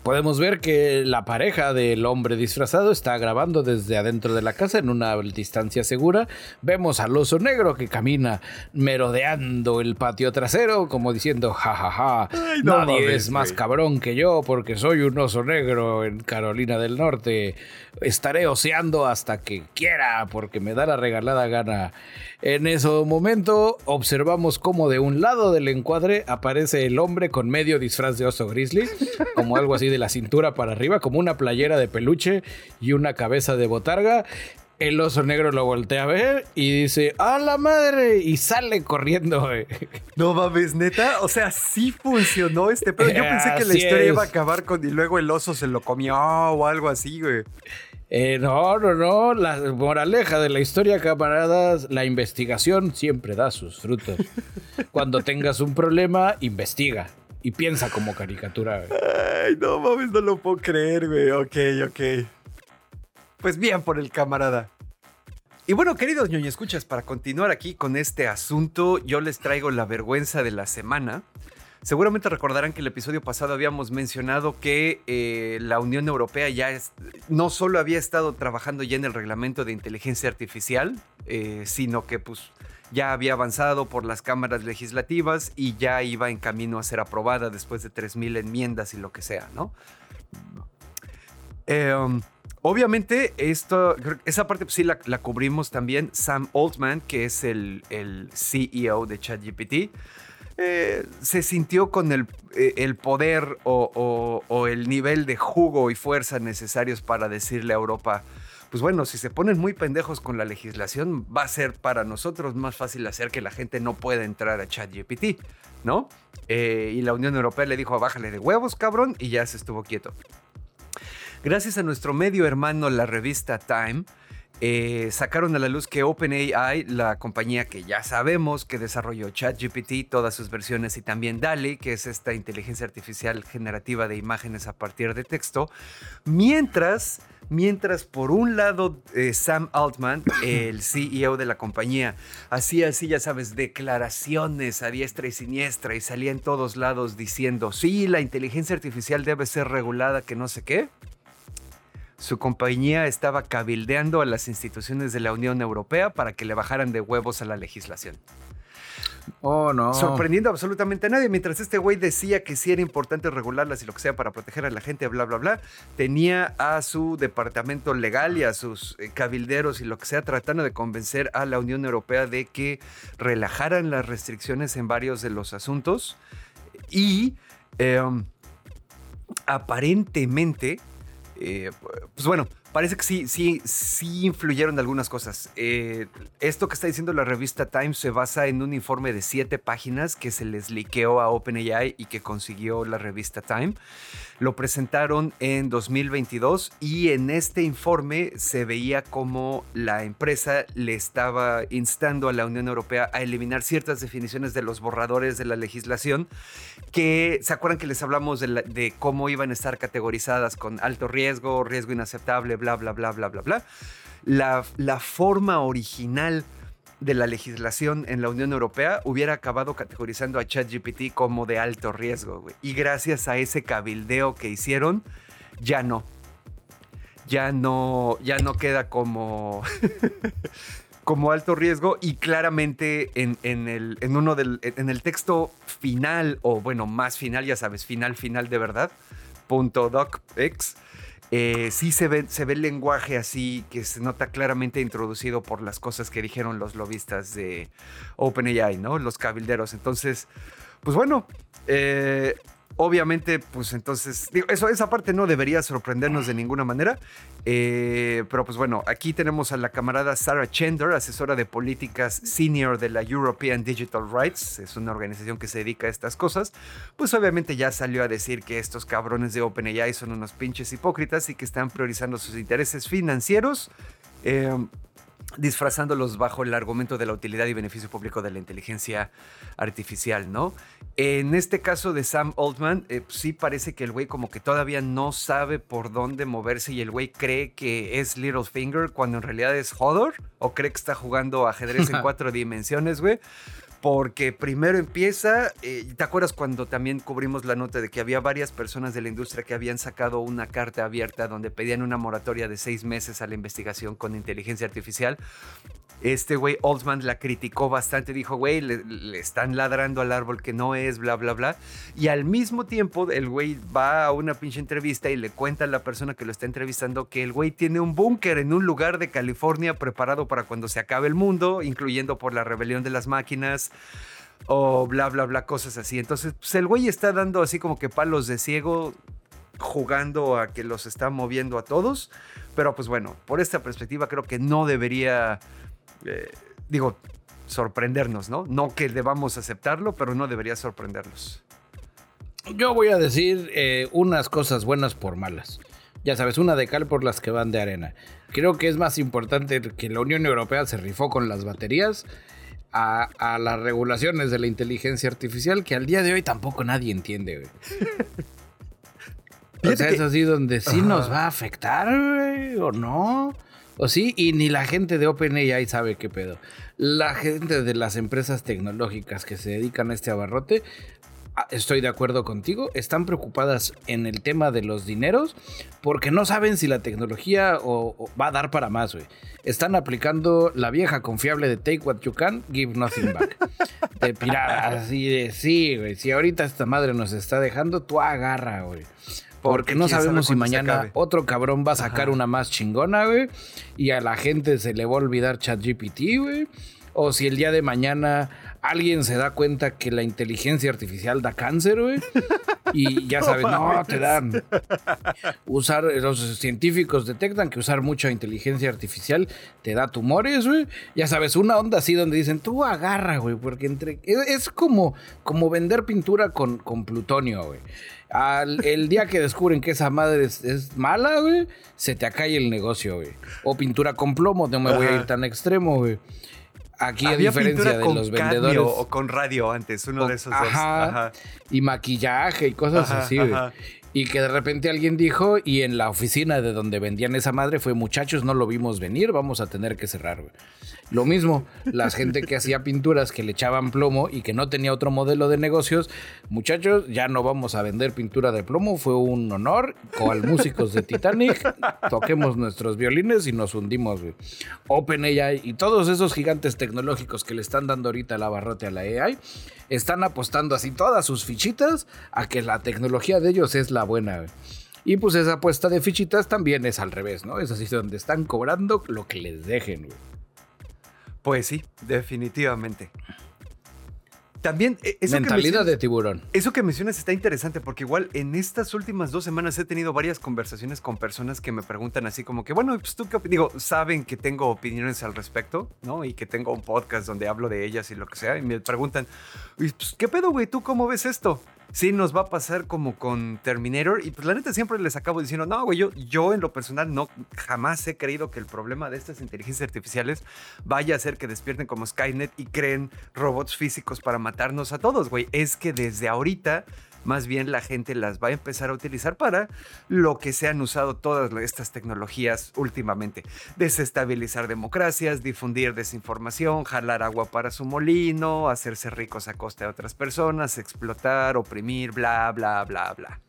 Podemos ver que la pareja del hombre disfrazado está grabando desde adentro de la casa en una distancia segura. Vemos al oso negro que camina merodeando el patio trasero, como diciendo, jajaja, Ay, no nadie mames, es más cabrón que yo porque soy un oso negro en Carolina del Norte. Estaré oseando hasta que quiera porque me da la regalada gana. En ese momento observamos cómo de un lado del encuadre aparece el hombre con medio disfraz de oso grizzly, como algo así de la cintura para arriba, como una playera de peluche y una cabeza de botarga. El oso negro lo voltea a ver y dice, ¡a la madre! Y sale corriendo. güey. No mames, neta. O sea, sí funcionó este pedo. Yo pensé que la Así historia es. iba a acabar con y luego el oso se lo comió o algo así, güey. Eh, no, no, no. La moraleja de la historia, camaradas, la investigación siempre da sus frutos. Cuando tengas un problema, investiga. Y piensa como caricatura. güey. Ay, no mames, no lo puedo creer, güey. Ok, ok. Pues bien por el camarada. Y bueno, queridos ñoño escuchas, para continuar aquí con este asunto, yo les traigo la vergüenza de la semana. Seguramente recordarán que el episodio pasado habíamos mencionado que eh, la Unión Europea ya es- no solo había estado trabajando ya en el reglamento de inteligencia artificial, eh, sino que pues ya había avanzado por las cámaras legislativas y ya iba en camino a ser aprobada después de 3.000 enmiendas y lo que sea, ¿no? Um, obviamente, esto, esa parte pues, sí la, cubrimos también. Sam Altman, que es el CEO de ChatGPT, eh, se sintió con el, eh, poder o, el nivel de jugo y fuerza necesarios para decirle a Europa, pues bueno, si se ponen muy pendejos con la legislación, va a ser para nosotros más fácil hacer que la gente no pueda entrar a ChatGPT, ¿no? Eh, y la Unión Europea le dijo, bájale de huevos, cabrón, y ya se estuvo quieto. Gracias a nuestro medio hermano, la revista Time, eh, sacaron a la luz que OpenAI, la compañía que ya sabemos que desarrolló ChatGPT, todas sus versiones y también DALI, que es esta inteligencia artificial generativa de imágenes a partir de texto, mientras, mientras por un lado eh, Sam Altman, el CEO de la compañía, hacía así, ya sabes, declaraciones a diestra y siniestra y salía en todos lados diciendo, sí, la inteligencia artificial debe ser regulada, que no sé qué su compañía estaba cabildeando a las instituciones de la Unión Europea para que le bajaran de huevos a la legislación. Oh, no. Sorprendiendo absolutamente a nadie. Mientras este güey decía que sí era importante regularlas y lo que sea para proteger a la gente, bla, bla, bla, tenía a su departamento legal y a sus eh, cabilderos y lo que sea tratando de convencer a la Unión Europea de que relajaran las restricciones en varios de los asuntos. Y em, aparentemente, eh, pues bueno, parece que sí, sí, sí influyeron algunas cosas. Eh, esto que está diciendo la revista Times se basa en un informe de siete páginas que se les liqueó a OpenAI y que consiguió la revista Time. Lo presentaron en 2022 y en este informe se veía como la empresa le estaba instando a la Unión Europea a eliminar ciertas definiciones de los borradores de la legislación que, ¿se acuerdan que les hablamos de, la- de cómo iban a estar categorizadas con alto riesgo, riesgo inaceptable, bla, bla, bla, bla, bla, bla? La, la forma original de la legislación en la Unión Europea hubiera acabado categorizando a ChatGPT como de alto riesgo, güey. Y gracias a ese cabildeo que hicieron, ya no. Ya no, ya no queda como, como alto riesgo y claramente en, en el, en, uno del, en el texto final, o bueno, más final, ya sabes, final, final de verdad, punto docx, eh, sí se ve, se ve el lenguaje así que se nota claramente introducido por las cosas que dijeron los lobistas de OpenAI, ¿no? Los cabilderos. Entonces, pues bueno, eh, obviamente, pues entonces, eso, esa parte no debería sorprendernos de ninguna manera. eh, pero pues bueno, aquí tenemos a la camarada Sarah Chender, asesora de políticas senior de la European Digital Rights, es una organización que se dedica a estas cosas. Pues obviamente ya salió a decir que estos cabrones de OpenAI son unos pinches hipócritas y que están priorizando sus intereses financieros. eh, disfrazándolos bajo el argumento de la utilidad y beneficio público de la inteligencia artificial, ¿no? En este caso de Sam Altman, eh, sí parece que el güey como que todavía no sabe por dónde moverse y el güey cree que es Littlefinger cuando en realidad es Hodor o cree que está jugando ajedrez en cuatro dimensiones, güey porque primero empieza, eh, ¿te acuerdas cuando también cubrimos la nota de que había varias personas de la industria que habían sacado una carta abierta donde pedían una moratoria de seis meses a la investigación con inteligencia artificial? Este güey, Oldsman, la criticó bastante, dijo, güey, le, están ladrando al árbol que no es, bla, bla, bla. Y al mismo tiempo, el güey va a una pinche entrevista y le cuenta a la persona que lo está entrevistando que el güey tiene un búnker en un lugar de California preparado para cuando se acabe el mundo, incluyendo por la rebelión de las máquinas o bla, bla, bla, cosas así. Entonces, pues el güey está dando así como que palos de ciego jugando a que los está moviendo a todos. Pero pues bueno, por esta perspectiva creo que no debería eh, digo, sorprendernos, ¿no? No que debamos aceptarlo, pero no debería sorprendernos. Yo voy a decir eh, unas cosas buenas por malas. Ya sabes, una de cal por las que van de arena. Creo que es más importante que la Unión Europea se rifó con las baterías a, las regulaciones de la inteligencia artificial que al día de hoy tampoco nadie entiende, o sea, es así donde sí nos va a afectar, o no. O sí, y ni la gente de OpenAI sabe qué pedo. La gente de las empresas tecnológicas que se dedican a este abarrote, ah, estoy de acuerdo contigo, están preocupadas en el tema de los dineros porque no saben si la tecnología va a dar para más, güey. Están aplicando la vieja confiable de take what you can, give nothing back. De pirada, así de, sí, güey, si ahorita esta madre nos está dejando, tú agarra, güey. Porque, no sabemos si mañana otro cabrón va a sacar una más chingona, güey. Y a la gente se le va a olvidar ChatGPT, güey. O si el día de mañana alguien se da cuenta que la inteligencia artificial da cáncer, güey. Y ya sabes, no, te dan. Usar, los científicos detectan que usar mucha inteligencia artificial te da tumores, güey. Ya sabes, una onda así donde dicen, tú agarra, güey, porque entre. Es, como, como vender pintura con, con plutonio, güey el día que descubren que esa madre es, mala, güey, se te acalla el negocio, güey. O pintura con plomo, no me voy a ir tan extremo, güey. Aquí, a diferencia de los vendedores. O con radio antes, uno de esos dos. Y maquillaje y cosas así, güey. Y que de repente alguien dijo, y en la oficina de donde vendían esa madre fue, muchachos, no lo vimos venir, vamos a tener que cerrar, güey. Lo mismo, la gente que hacía pinturas que le echaban plomo y que no tenía otro modelo de negocios, muchachos, ya no vamos a vender pintura de plomo, fue un honor, al músicos de Titanic, toquemos nuestros violines y nos hundimos, güey. OpenAI y todos esos gigantes tecnológicos que le están dando ahorita la barrote a la AI, están apostando así todas sus fichitas a que la tecnología de ellos es la buena. Y pues esa apuesta de fichitas también es al revés, ¿no? Es así donde están cobrando lo que les dejen, güey. Pues sí, definitivamente. También eh, mentalidad de tiburón. Eso que mencionas está interesante porque igual en estas últimas dos semanas he tenido varias conversaciones con personas que me preguntan así como que, bueno, pues tú qué digo, saben que tengo opiniones al respecto, ¿no? Y que tengo un podcast donde hablo de ellas y lo que sea y me preguntan, pues, ¿qué pedo, güey? ¿Tú cómo ves esto? Sí nos va a pasar como con Terminator. Y pues la neta siempre les acabo diciendo, no, güey, yo, yo en lo personal no jamás he creído que el problema de estas inteligencias artificiales vaya a ser que despierten como Skynet y creen robots físicos para matarnos a todos, güey. Es que desde ahorita más bien la gente las va a empezar a utilizar para lo que se han usado todas estas tecnologías últimamente. Desestabilizar democracias, difundir desinformación, jalar agua para su molino, hacerse ricos a costa de otras personas, explotar, oprimir, bla, bla, bla, bla.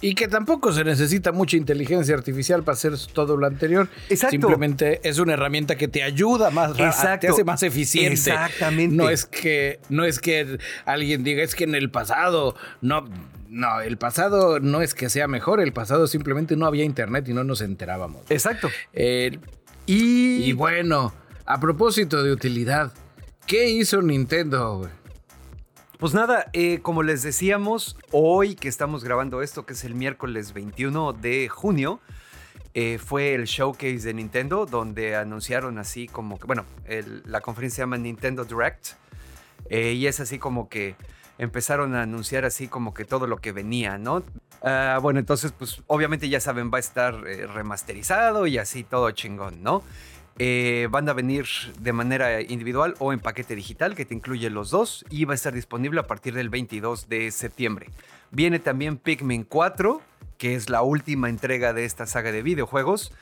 Y que tampoco se necesita mucha inteligencia artificial para hacer todo lo anterior. Exacto. Simplemente es una herramienta que te ayuda más, Exacto. te hace más eficiente. Exactamente. No es que no es que alguien diga es que en el pasado no no, el pasado no es que sea mejor, el pasado simplemente no había internet y no nos enterábamos. Exacto. y... y bueno, a propósito de utilidad, ¿qué hizo Nintendo? Pues nada, eh, como les decíamos, hoy que estamos grabando esto, que es el miércoles 21 de junio, eh, fue el showcase de Nintendo, donde anunciaron así como que, bueno, la conferencia se llama Nintendo Direct, eh, y es así como que empezaron a anunciar así como que todo lo que venía, ¿no? Ah, bueno, entonces, pues obviamente ya saben, va a estar remasterizado y así todo chingón, ¿no? Eh, van a venir de manera individual o en paquete digital que te incluye los dos y va a estar disponible a partir del 22 de septiembre. Viene también Pikmin 4, que es la última entrega de esta saga de videojuegos.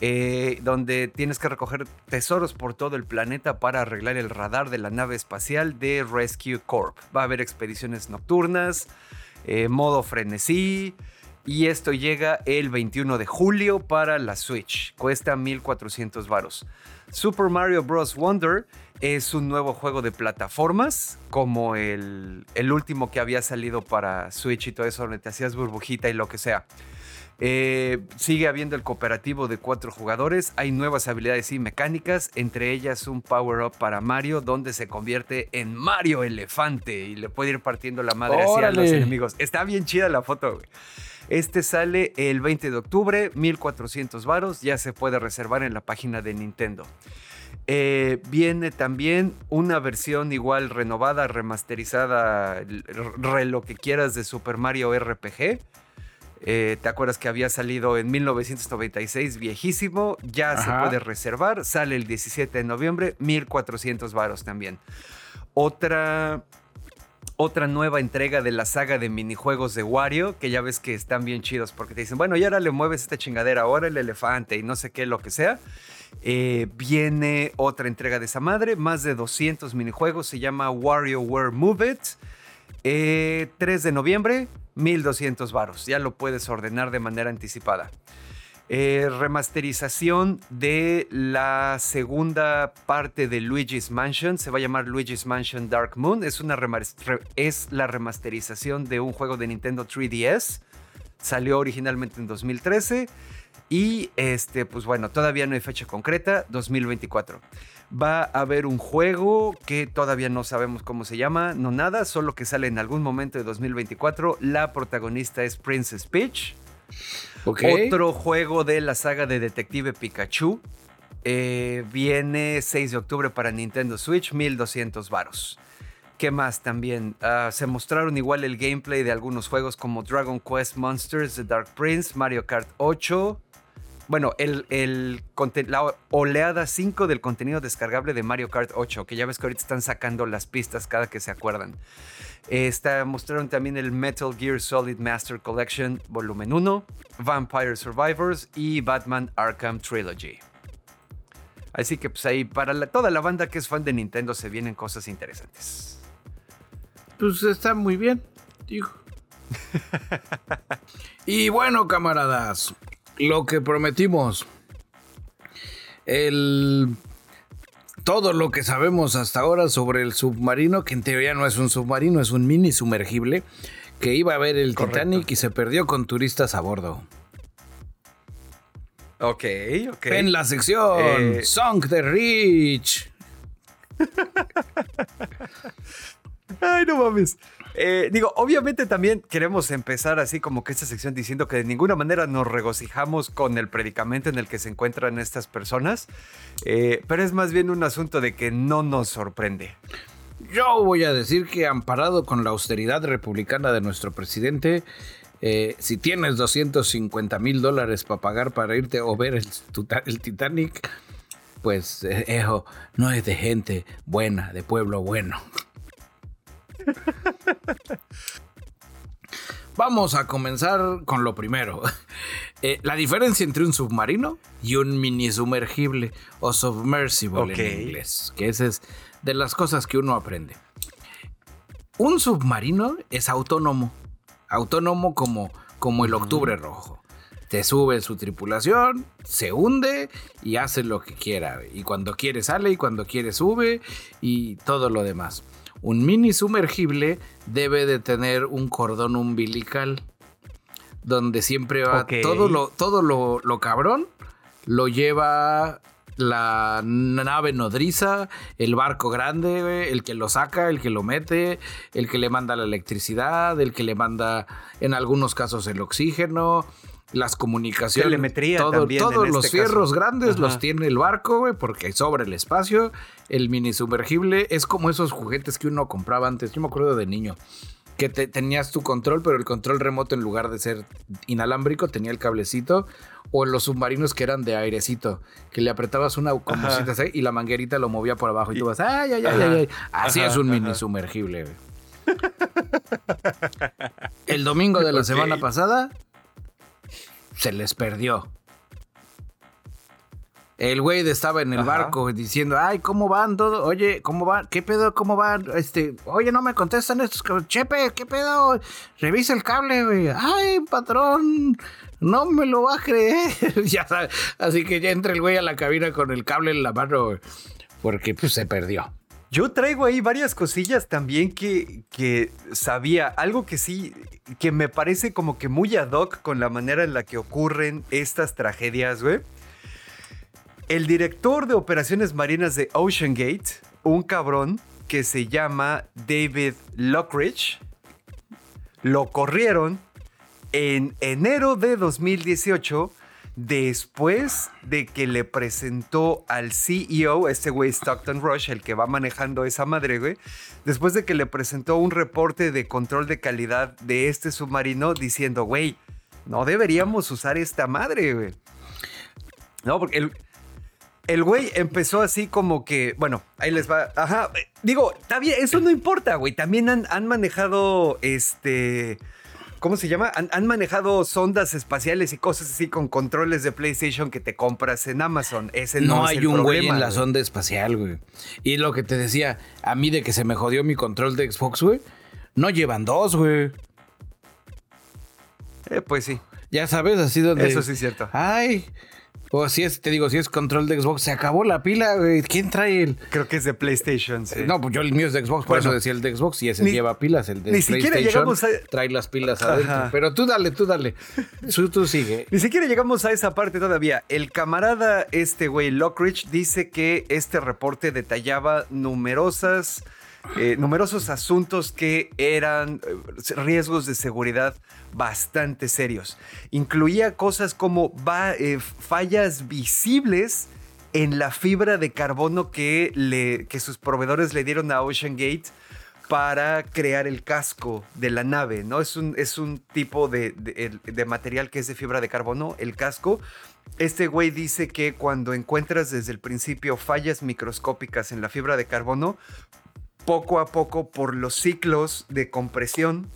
Eh, donde tienes que recoger tesoros por todo el planeta para arreglar el radar de la nave espacial de Rescue Corp. Va a haber expediciones nocturnas, eh, modo frenesí, y esto llega el 21 de julio para la Switch. Cuesta 1400 varos. Super Mario Bros. Wonder es un nuevo juego de plataformas, como el, el último que había salido para Switch y todo eso, donde te hacías burbujita y lo que sea. Eh, sigue habiendo el cooperativo de cuatro jugadores. Hay nuevas habilidades y mecánicas, entre ellas un power-up para Mario, donde se convierte en Mario Elefante y le puede ir partiendo la madre hacia los enemigos. Está bien chida la foto, Este sale el 20 de octubre, 1400 varos. Ya se puede reservar en la página de Nintendo. Eh, viene también una versión igual renovada, remasterizada, re lo que quieras de Super Mario RPG eh, ¿Te acuerdas que había salido en 1996, viejísimo? Ya se puede reservar. Sale el 17 de noviembre, 1400 varos también. Otra, otra nueva entrega de la saga de minijuegos de Wario, que ya ves que están bien chidos porque te dicen, bueno, y ahora le mueves esta chingadera, ahora el elefante y no sé qué, lo que sea. Eh, viene otra entrega de esa madre, más de 200 minijuegos, se llama WarioWare Move It. 3 eh, de noviembre, 1200 varos. Ya lo puedes ordenar de manera anticipada. Eh, remasterización de la segunda parte de Luigi's Mansion. Se va a llamar Luigi's Mansion Dark Moon. Es, es la remasterización de un juego de Nintendo 3DS. Salió originalmente en 2013. Y este, pues bueno, todavía no hay fecha concreta, 2024. Va a haber un juego que todavía no sabemos cómo se llama, no nada, solo que sale en algún momento de 2024. La protagonista es Princess Peach. Otro juego de la saga de Detective Pikachu. Eh, viene 6 de octubre para Nintendo Switch, 1200 varos. ¿Qué más también? Ah, se mostraron igual el gameplay de algunos juegos como Dragon Quest Monsters, The Dark Prince, Mario Kart 8, bueno, el, el, la oleada 5 del contenido descargable de Mario Kart 8, que ya ves que ahorita están sacando las pistas cada que se acuerdan. Está, mostraron también el Metal Gear Solid Master Collection Volumen 1, Vampire Survivors y Batman Arkham Trilogy. Así que pues ahí para toda la banda que es fan de Nintendo se vienen cosas interesantes. Pues está muy bien, digo. y bueno, camaradas, lo que prometimos. El todo lo que sabemos hasta ahora sobre el submarino, que en teoría no es un submarino, es un mini sumergible, que iba a ver el Titanic y se perdió con turistas a bordo. Ok, ok. En la sección eh, Song the Rich. Ay, no mames. Eh, digo, obviamente también queremos empezar así como que esta sección diciendo que de ninguna manera nos regocijamos con el predicamento en el que se encuentran estas personas, eh, pero es más bien un asunto de que no nos sorprende. Yo voy a decir que amparado con la austeridad republicana de nuestro presidente, eh, si tienes 250 mil dólares para pagar para irte o ver el, el Titanic, pues eso no es de gente buena, de pueblo bueno. Vamos a comenzar con lo primero. Eh, la diferencia entre un submarino y un mini sumergible o submersible en inglés, que esa es de las cosas que uno aprende. Un submarino es autónomo, autónomo como, como el octubre rojo. Te sube su tripulación, se hunde y hace lo que quiera. Y cuando quiere sale y cuando quiere sube y todo lo demás un mini sumergible debe de tener un cordón umbilical donde siempre va todo lo todo lo, cabrón lo lleva la nave nodriza, el barco grande, el que lo saca, el que lo mete, el que le manda la electricidad, el que le manda en algunos casos el oxígeno, las comunicaciones, telemetría todos los este fierros grandes los tiene el barco, güey, porque sobra el espacio. El mini sumergible es como esos juguetes que uno compraba antes. Yo me acuerdo de niño. que te- tenías tu control, pero el control remoto en lugar de ser inalámbrico tenía el cablecito. O los submarinos que eran de airecito, que le apretabas una como Ajá. si te hace- y la manguerita lo movía por abajo y tú vas, ay, ay, ay, ay, ay. Así Ajá, es un mini ajá. sumergible. güey. El domingo de la semana pasada se les perdió. El güey estaba en el Ajá. barco diciendo, ay, ¿cómo van todo? Oye, ¿cómo van? ¿Qué pedo? ¿Cómo van? Este, oye, no me contestan estos. Chepe, ¿qué pedo? Revisa el cable, güey. Ay, patrón, no me lo va a creer. ya sabes. Así que ya entra el güey a la cabina con el cable en la mano, güey, porque pues se perdió. Yo traigo ahí varias cosillas también que, que sabía. Algo que sí, que me parece como que muy ad hoc con la manera en la que ocurren estas tragedias, güey. El director de operaciones marinas de Ocean Gate, un cabrón que se llama David Lockridge, lo corrieron en enero de 2018 después de que le presentó al CEO, este güey Stockton Rush, el que va manejando esa madre, güey, después de que le presentó un reporte de control de calidad de este submarino diciendo, güey, no deberíamos usar esta madre, güey. No, porque el, güey empezó así como que, bueno, ahí les va. Ajá, digo, está bien, eso no importa, güey. También han manejado, este, ¿cómo se llama? Han, han manejado sondas espaciales y cosas así con controles de PlayStation que te compras en Amazon. Ese no, No, es hay el un güey problema, en la güey. sonda espacial, güey. Y lo que te decía, a mí de que se me jodió mi control de Xbox, güey. No llevan dos, güey. Eh, pues sí, Ya sabes, así donde. eso sí es cierto. Ay. O si es, te digo, si es control de Xbox, se acabó la pila, güey. ¿Quién trae el? Creo que es de PlayStation, sí. No, pues yo el mío es de Xbox, por Bueno, eso decía el de Xbox y ese ni- lleva pilas, el de ni siquiera llegamos a- trae las pilas adentro. Pero tú dale, tú dale. Tú, tú sigue. Ni siquiera llegamos a esa parte todavía. El camarada, este güey, Lockridge, dice que este reporte detallaba numerosas, eh, numerosos asuntos que eran eh, riesgos de seguridad bastante serios. Incluía cosas como eh, fallas visibles en la fibra de carbono que, le, que sus proveedores le dieron a Ocean Gate para crear el casco de la nave, ¿no? Es un, es un tipo de, de- de material que es de fibra de carbono, el casco. Este güey dice que cuando encuentras desde el principio fallas microscópicas en la fibra de carbono, poco a poco por los ciclos de compresión,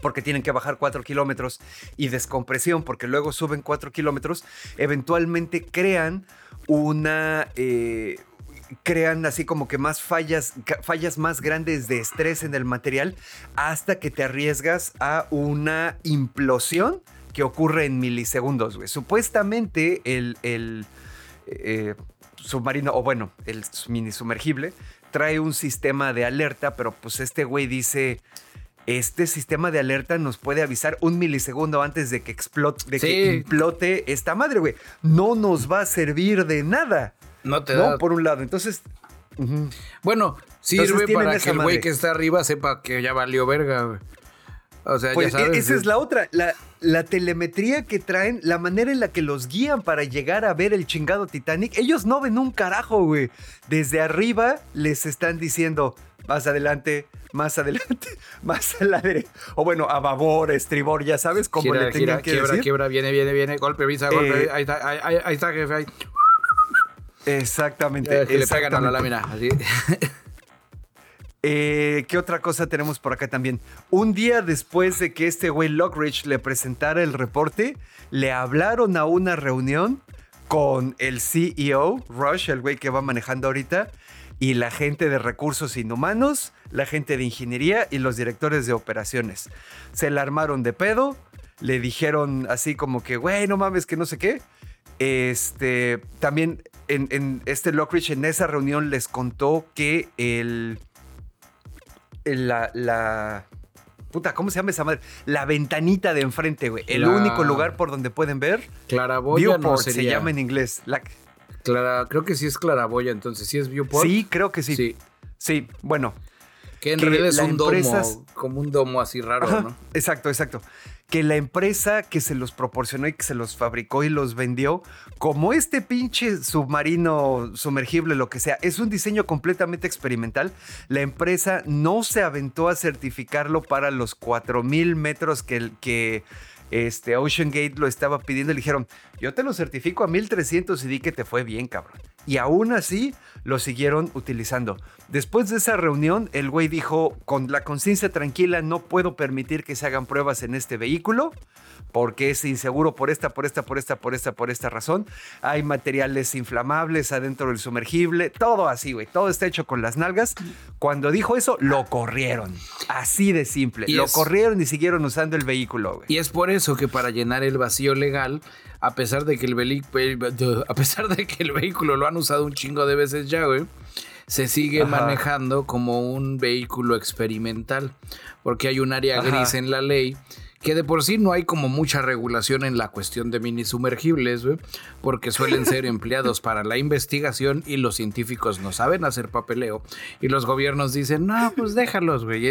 porque tienen que bajar 4 kilómetros, y descompresión, porque luego suben 4 kilómetros, eventualmente crean una... eh, crean así como que más fallas, fallas más grandes de estrés en el material hasta que te arriesgas a una implosión que ocurre en milisegundos, güey. Supuestamente el, el, eh, submarino, o bueno, el mini sumergible, trae un sistema de alerta, pero pues este güey dice, este sistema de alerta nos puede avisar un milisegundo antes de que explote, de que implote esta madre, güey. No nos va a servir de nada. No te No, da. por un lado. Entonces, ujú. Bueno, Entonces sirve para que el güey que está arriba sepa que ya valió verga, güey. O sea, Pues, ya sabes. e- esa es la otra. La, la telemetría que traen, la manera en la que los guían para llegar a ver el chingado Titanic, ellos no ven un carajo, güey. Desde arriba les están diciendo más adelante, más adelante, más a la derecha. O bueno, a babor, estribor, ya sabes cómo Gira, le tengan gira, que quiebra, decir. quiebra, viene, viene, viene. Golpe, visa, golpe. Eh, ahí, está, ahí, ahí- ahí está, jefe. Ahí. Exactamente. Eh, que le pegan a la exactamente. lámina. Así. Eh, ¿Qué otra cosa tenemos por acá también? Un día después de que este güey Lockridge le presentara el reporte, le hablaron a una reunión con el CEO, Rush, el güey que va manejando ahorita, y la gente de recursos inhumanos, la gente de ingeniería y los directores de operaciones. Se la armaron de pedo, le dijeron así como que, güey, no mames, que no sé qué. Este, también en, este Lockridge en esa reunión les contó que el la, la- Puta, ¿cómo se llama esa madre? La ventanita de enfrente, güey. El La- único lugar por donde pueden ver. Claraboya Viewport no se sería. llama en inglés. La- Clara, creo que sí es Claraboya, entonces sí es Viewport. Sí, creo que sí. sí. Sí. bueno. Que en Que realidad es un domo, como un domo así raro, Ajá, ¿no? Exacto, exacto. Que la empresa que se los proporcionó y que se los fabricó y los vendió, como este pinche submarino sumergible, lo que sea, es un diseño completamente experimental, la empresa no se aventó a certificarlo para los 4000 metros que, que este, Ocean Gate lo estaba pidiendo. Le dijeron, yo te lo certifico a 1300 y di que te fue bien, cabrón. Y aún así lo siguieron utilizando. Después de esa reunión, el güey dijo, con la conciencia tranquila, no puedo permitir que se hagan pruebas en este vehículo porque es inseguro por esta, por esta, por esta, por esta, por esta razón. Hay materiales inflamables adentro del sumergible, todo así, güey, todo está hecho con las nalgas. Cuando dijo eso, lo corrieron, así de simple. lo corrieron y siguieron usando el vehículo, güey. Y es por eso que para llenar el vacío legal, a pesar de que el, a pesar de que el vehículo lo han usado un chingo de veces ya, güey se sigue manejando como un vehículo experimental, porque hay un área gris en la ley que de por sí no hay como mucha regulación en la cuestión de mini sumergibles, porque suelen ser empleados para la investigación y los científicos no saben hacer papeleo y los gobiernos dicen, no, pues déjalos, güey,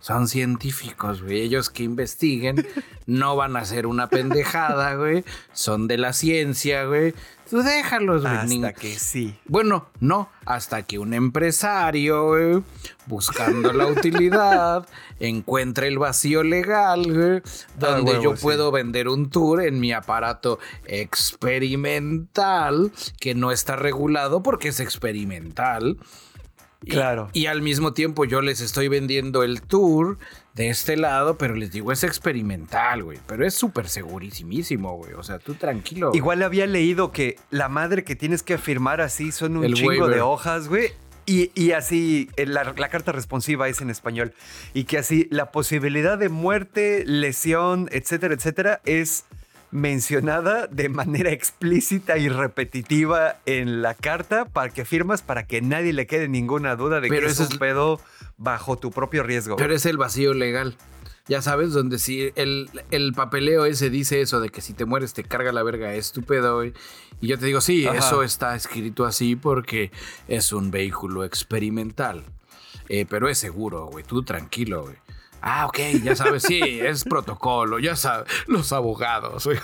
son científicos, güey, ellos que investiguen no van a hacer una pendejada, güey, son de la ciencia, güey, Tú déjalos, güey. Hasta que sí. Bueno, no, hasta que un empresario, buscando la utilidad, encuentre el vacío legal, güey, donde yo puedo vender un tour en mi aparato experimental, que no está regulado porque es experimental. Claro. Y, al mismo tiempo yo les estoy vendiendo el tour de este lado, pero les digo, es experimental, güey. Pero es súper segurísimísimo, güey. O sea, tú tranquilo. Igual había leído que la madre que tienes que firmar así son un chingo de hojas, güey. Y, así, eh, la, la, carta responsiva es en español. Y que así, la posibilidad de muerte, lesión, etcétera, etcétera, es mencionada de manera explícita y repetitiva en la carta para que firmas para que nadie le quede ninguna duda de que es un pedo bajo tu propio riesgo. Pero es el vacío legal. Ya sabes, donde si el, papeleo ese dice eso de que si te mueres te carga la verga, estúpido, güey. Y yo te digo, sí, eso está escrito así porque es un vehículo experimental. Eh, pero es seguro, güey. Tú tranquilo, güey. Ah, ok, ya sabes, sí, es protocolo, ya sabes, los abogados.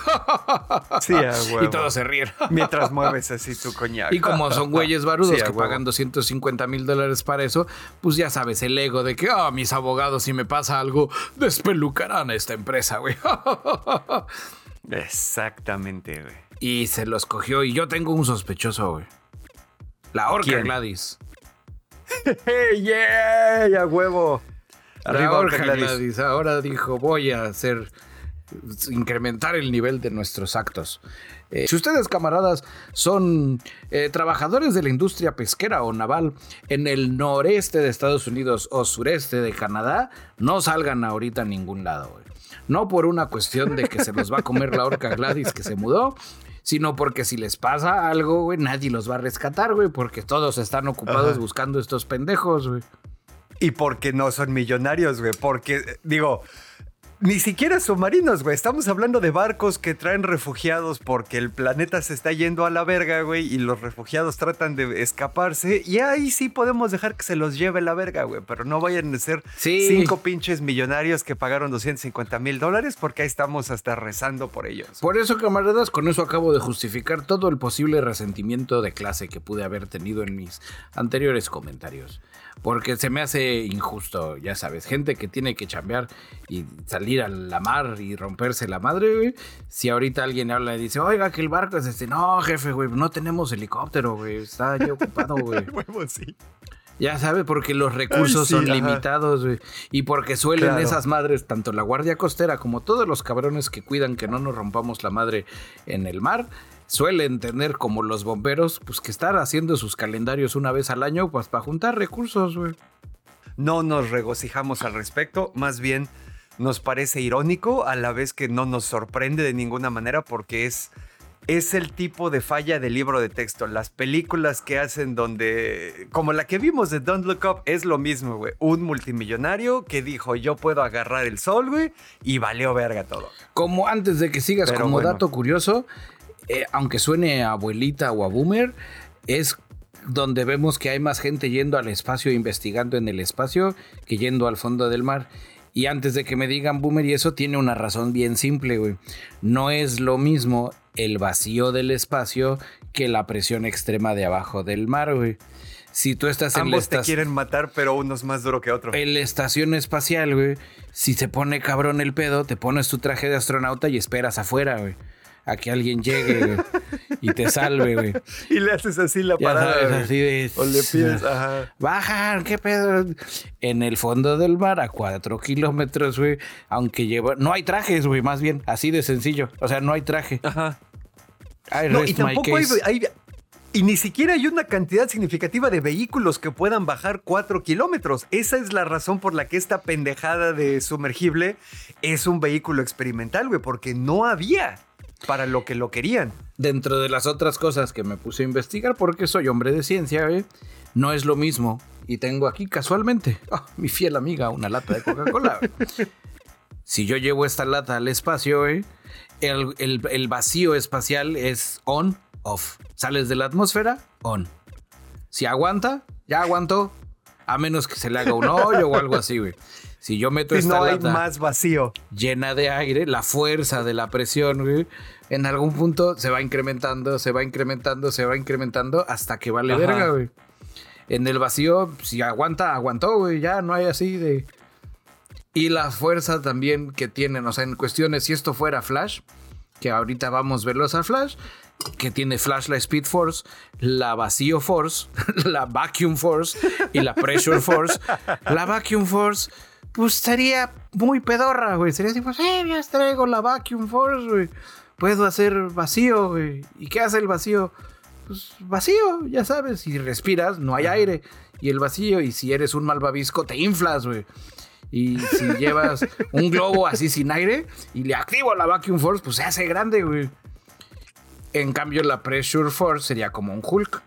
Sí, Y todos se ríen. Mientras mueves así tu coñac. Y como son güeyes barudos que pagan 250 mil dólares para eso, pues ya sabes, el ego de que, ah, mis abogados, si me pasa algo, despelucarán a esta empresa, güey. Exactamente, güey. Y se los cogió, y yo tengo un sospechoso, güey. La orca Gladys. ¡Hey, yeah! ¡Ya huevo! Ahora dijo, voy a hacer incrementar el nivel de nuestros actos. Eh, si ustedes, camaradas, son eh, trabajadores de la industria pesquera o naval en el noreste de Estados Unidos o sureste de Canadá, no salgan ahorita a ningún lado. No por una cuestión de que se los va a comer la orca Gladys que se mudó, sino porque si les pasa algo, güey, nadie los va a rescatar, güey, porque todos están ocupados buscando estos pendejos, güey. Y porque no son millonarios, güey. Porque, digo, ni siquiera submarinos, güey. Estamos hablando de barcos que traen refugiados porque el planeta se está yendo a la verga, güey. Y los refugiados tratan de escaparse. Y ahí sí podemos dejar que se los lleve la verga, güey. Pero no vayan a ser cinco pinches millonarios que pagaron 250 mil dólares porque ahí estamos hasta rezando por ellos. Por eso, camaradas, con eso acabo de justificar todo el posible resentimiento de clase que pude haber tenido en mis anteriores comentarios porque se me hace injusto, ya sabes, gente que tiene que chambear y salir a la mar y romperse la madre, güey. Si ahorita alguien habla y dice, oiga, que el barco es este, no, jefe, güey, no tenemos helicóptero, güey, está ya ocupado, güey. sí. Ya sabes, porque los recursos son limitados, güey. Y porque suelen esas madres, tanto la Guardia Costera como todos los cabrones que cuidan que no nos rompamos la madre en el mar, suelen tener como los bomberos, pues que estar haciendo sus calendarios una vez al año, pues para juntar recursos, güey. No nos regocijamos al respecto, más bien nos parece irónico a la vez que no nos sorprende de ninguna manera porque es, es el tipo de falla del libro de texto. Las películas que hacen donde, como la que vimos de Don't Look Up, es lo mismo, güey. Un multimillonario que dijo yo puedo agarrar el sol, güey, y valió verga todo. Como antes de que sigas, como dato curioso, eh, aunque suene a abuelita o a boomer, es donde vemos que hay más gente yendo al espacio, investigando en el espacio, que yendo al fondo del mar. Y antes de que me digan boomer y eso, tiene una razón bien simple, güey. No es lo mismo el vacío del espacio que la presión extrema de abajo del mar, güey. Si tú estás en la Ambos te estación... quieren matar, pero uno es más duro que otro. En la estación espacial, güey, si se pone cabrón el pedo, te pones tu traje de astronauta y esperas afuera, güey. A que alguien llegue, y te salve, güey. Y le haces así la parada. sabes, así de... O le pides, ajá. Bajan, qué pedo. En el fondo del mar, a cuatro kilómetros, güey. Aunque lleva. No hay trajes, güey, más bien. Así de sencillo. O sea, no hay traje. Ajá. I No, y tampoco hay, hay- Y ni siquiera hay una cantidad significativa de vehículos que puedan bajar 4 kilómetros. Esa es la razón por la que esta pendejada de sumergible es un vehículo experimental, güey, porque no había para lo que lo querían. Dentro de las otras cosas que me puse a investigar, porque soy hombre de ciencia, güey, no es lo mismo. Y tengo aquí casualmente, ah, mi fiel amiga, una lata de Coca-Cola. si yo llevo esta lata al espacio, güey, el, el- el vacío espacial es on, off. Sales de la atmósfera, on. Si aguanta, ya aguantó. A menos que se le haga un hoyo o algo así, güey. Si yo meto esta no hay lata más vacío. llena de aire, la fuerza de la presión, güey, en algún punto se va incrementando, se va incrementando, se va incrementando hasta que vale Ajá. verga, güey. En el vacío, si aguanta, aguantó, güey, ya no hay así de... Y la fuerza también que tienen, o sea, en cuestiones, si esto fuera Flash, que ahorita vamos a verlos a Flash, que tiene Flash la Speed Force, la Vacío Force, la Vacuum Force y la Pressure Force. La Vacuum Force, pues estaría muy pedorra, güey. Sería así, pues, eh, ya traigo la Vacuum Force, güey. Puedo hacer vacío, güey. ¿Y qué hace el vacío? Pues vacío, ya sabes. Si respiras, no hay aire. Y el vacío, y si eres un malvavisco, te inflas, güey. Y si llevas un globo así sin aire y le activo la Vacuum Force, pues se hace grande, güey. En cambio, la Pressure Force sería como un Hulk.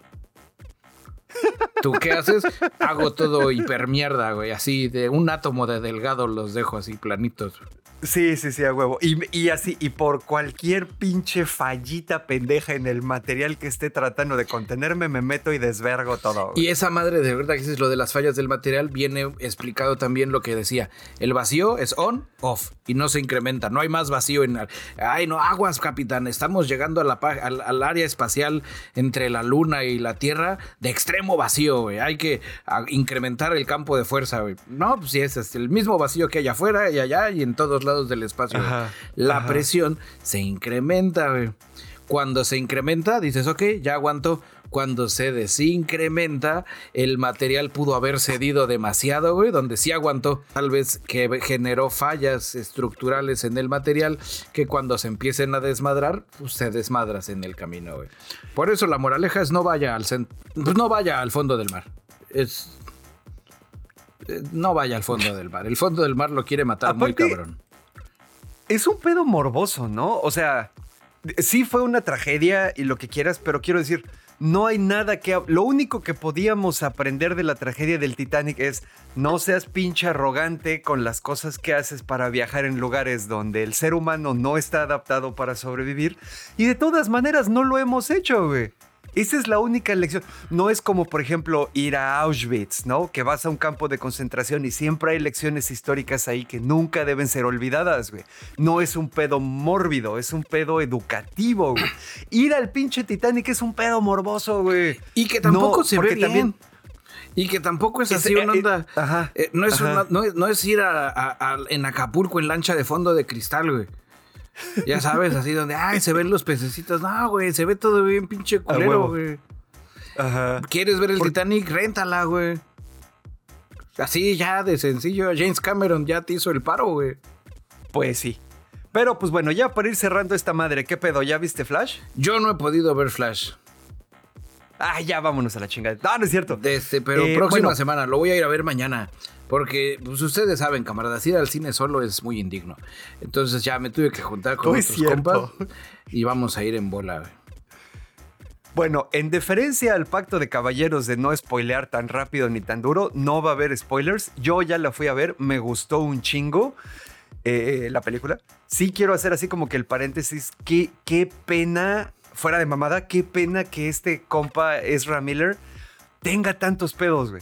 ¿Tú qué haces? Hago todo hipermierda, güey. Así de un átomo de delgado los dejo así planitos. Sí, sí, sí, a huevo. Y, así, y por cualquier pinche fallita pendeja en el material que esté tratando de contenerme, me meto y desvergo todo. Y esa madre de verdad que dices lo de las fallas del material viene explicado también lo que decía. El vacío es on, off y no se incrementa. No hay más vacío en... Ay, no, aguas, capitán. Estamos llegando a la, al, al área espacial entre la luna y la Tierra de extremo vacío, güey. Hay que incrementar el campo de fuerza, güey. No, pues sí, es este, el mismo vacío que hay afuera y allá y en todos lados del espacio. Ajá, La ajá. presión se incrementa, güey. Cuando se incrementa, dices, ok, ya aguanto. Cuando se desincrementa, el material pudo haber cedido demasiado, güey, donde sí aguantó. Tal vez que generó fallas estructurales en el material que cuando se empiecen a desmadrar, pues se desmadras en el camino, güey. Por eso la moraleja es no vaya al pues no vaya al fondo del mar. Es eh, no vaya al fondo del mar. El fondo del mar lo quiere matar muy cabrón. Es un pedo morboso, ¿no? O sea, sí fue una tragedia y lo que quieras, pero quiero decir, no hay nada que... Lo único que podíamos aprender de la tragedia del Titanic es no seas pinche arrogante con las cosas que haces para viajar en lugares donde el ser humano no está adaptado para sobrevivir. Y de todas maneras no lo hemos hecho, güey. Esa es la única lección. No es como, por ejemplo, ir a Auschwitz, ¿no? Que vas a un campo de concentración y siempre hay lecciones históricas ahí que nunca deben ser olvidadas, güey. No es un pedo mórbido, es un pedo educativo, güey. Ir al pinche Titanic es un pedo morboso, güey. Y que tampoco No, se ve bien. también- Y que tampoco es así eh, una eh, onda. ajá, eh, no, es ajá. una- no, es- no es ir a, a- a- en Acapulco en lancha de fondo de cristal, güey. Ya sabes, así donde, ay, se ven los pececitos. No, güey, se ve todo bien pinche culero, güey. Ajá. ¿Quieres ver el Por- Titanic? Réntala, güey. Así ya de sencillo. James Cameron ya te hizo el paro, güey. Pues sí. Pero pues bueno, ya para ir cerrando esta madre, ¿qué pedo? ¿Ya viste Flash? Yo no he podido ver Flash. Ah, ya vámonos a la chingada. No, no es cierto. Este, pero Eh, próxima bueno. semana, lo voy a ir a ver mañana. Porque, pues ustedes saben, camaradas, ir al cine solo es muy indigno. Entonces ya me tuve que juntar con otros cierto. compas y vamos a ir en bola. güey. Bueno, en deferencia al pacto de caballeros de no spoilear tan rápido ni tan duro, no va a haber spoilers. Yo ya la fui a ver, me gustó un chingo eh, la película. Sí quiero hacer así como que el paréntesis, qué, qué pena, fuera de mamada, qué pena que este compa Ezra Miller tenga tantos pedos, güey.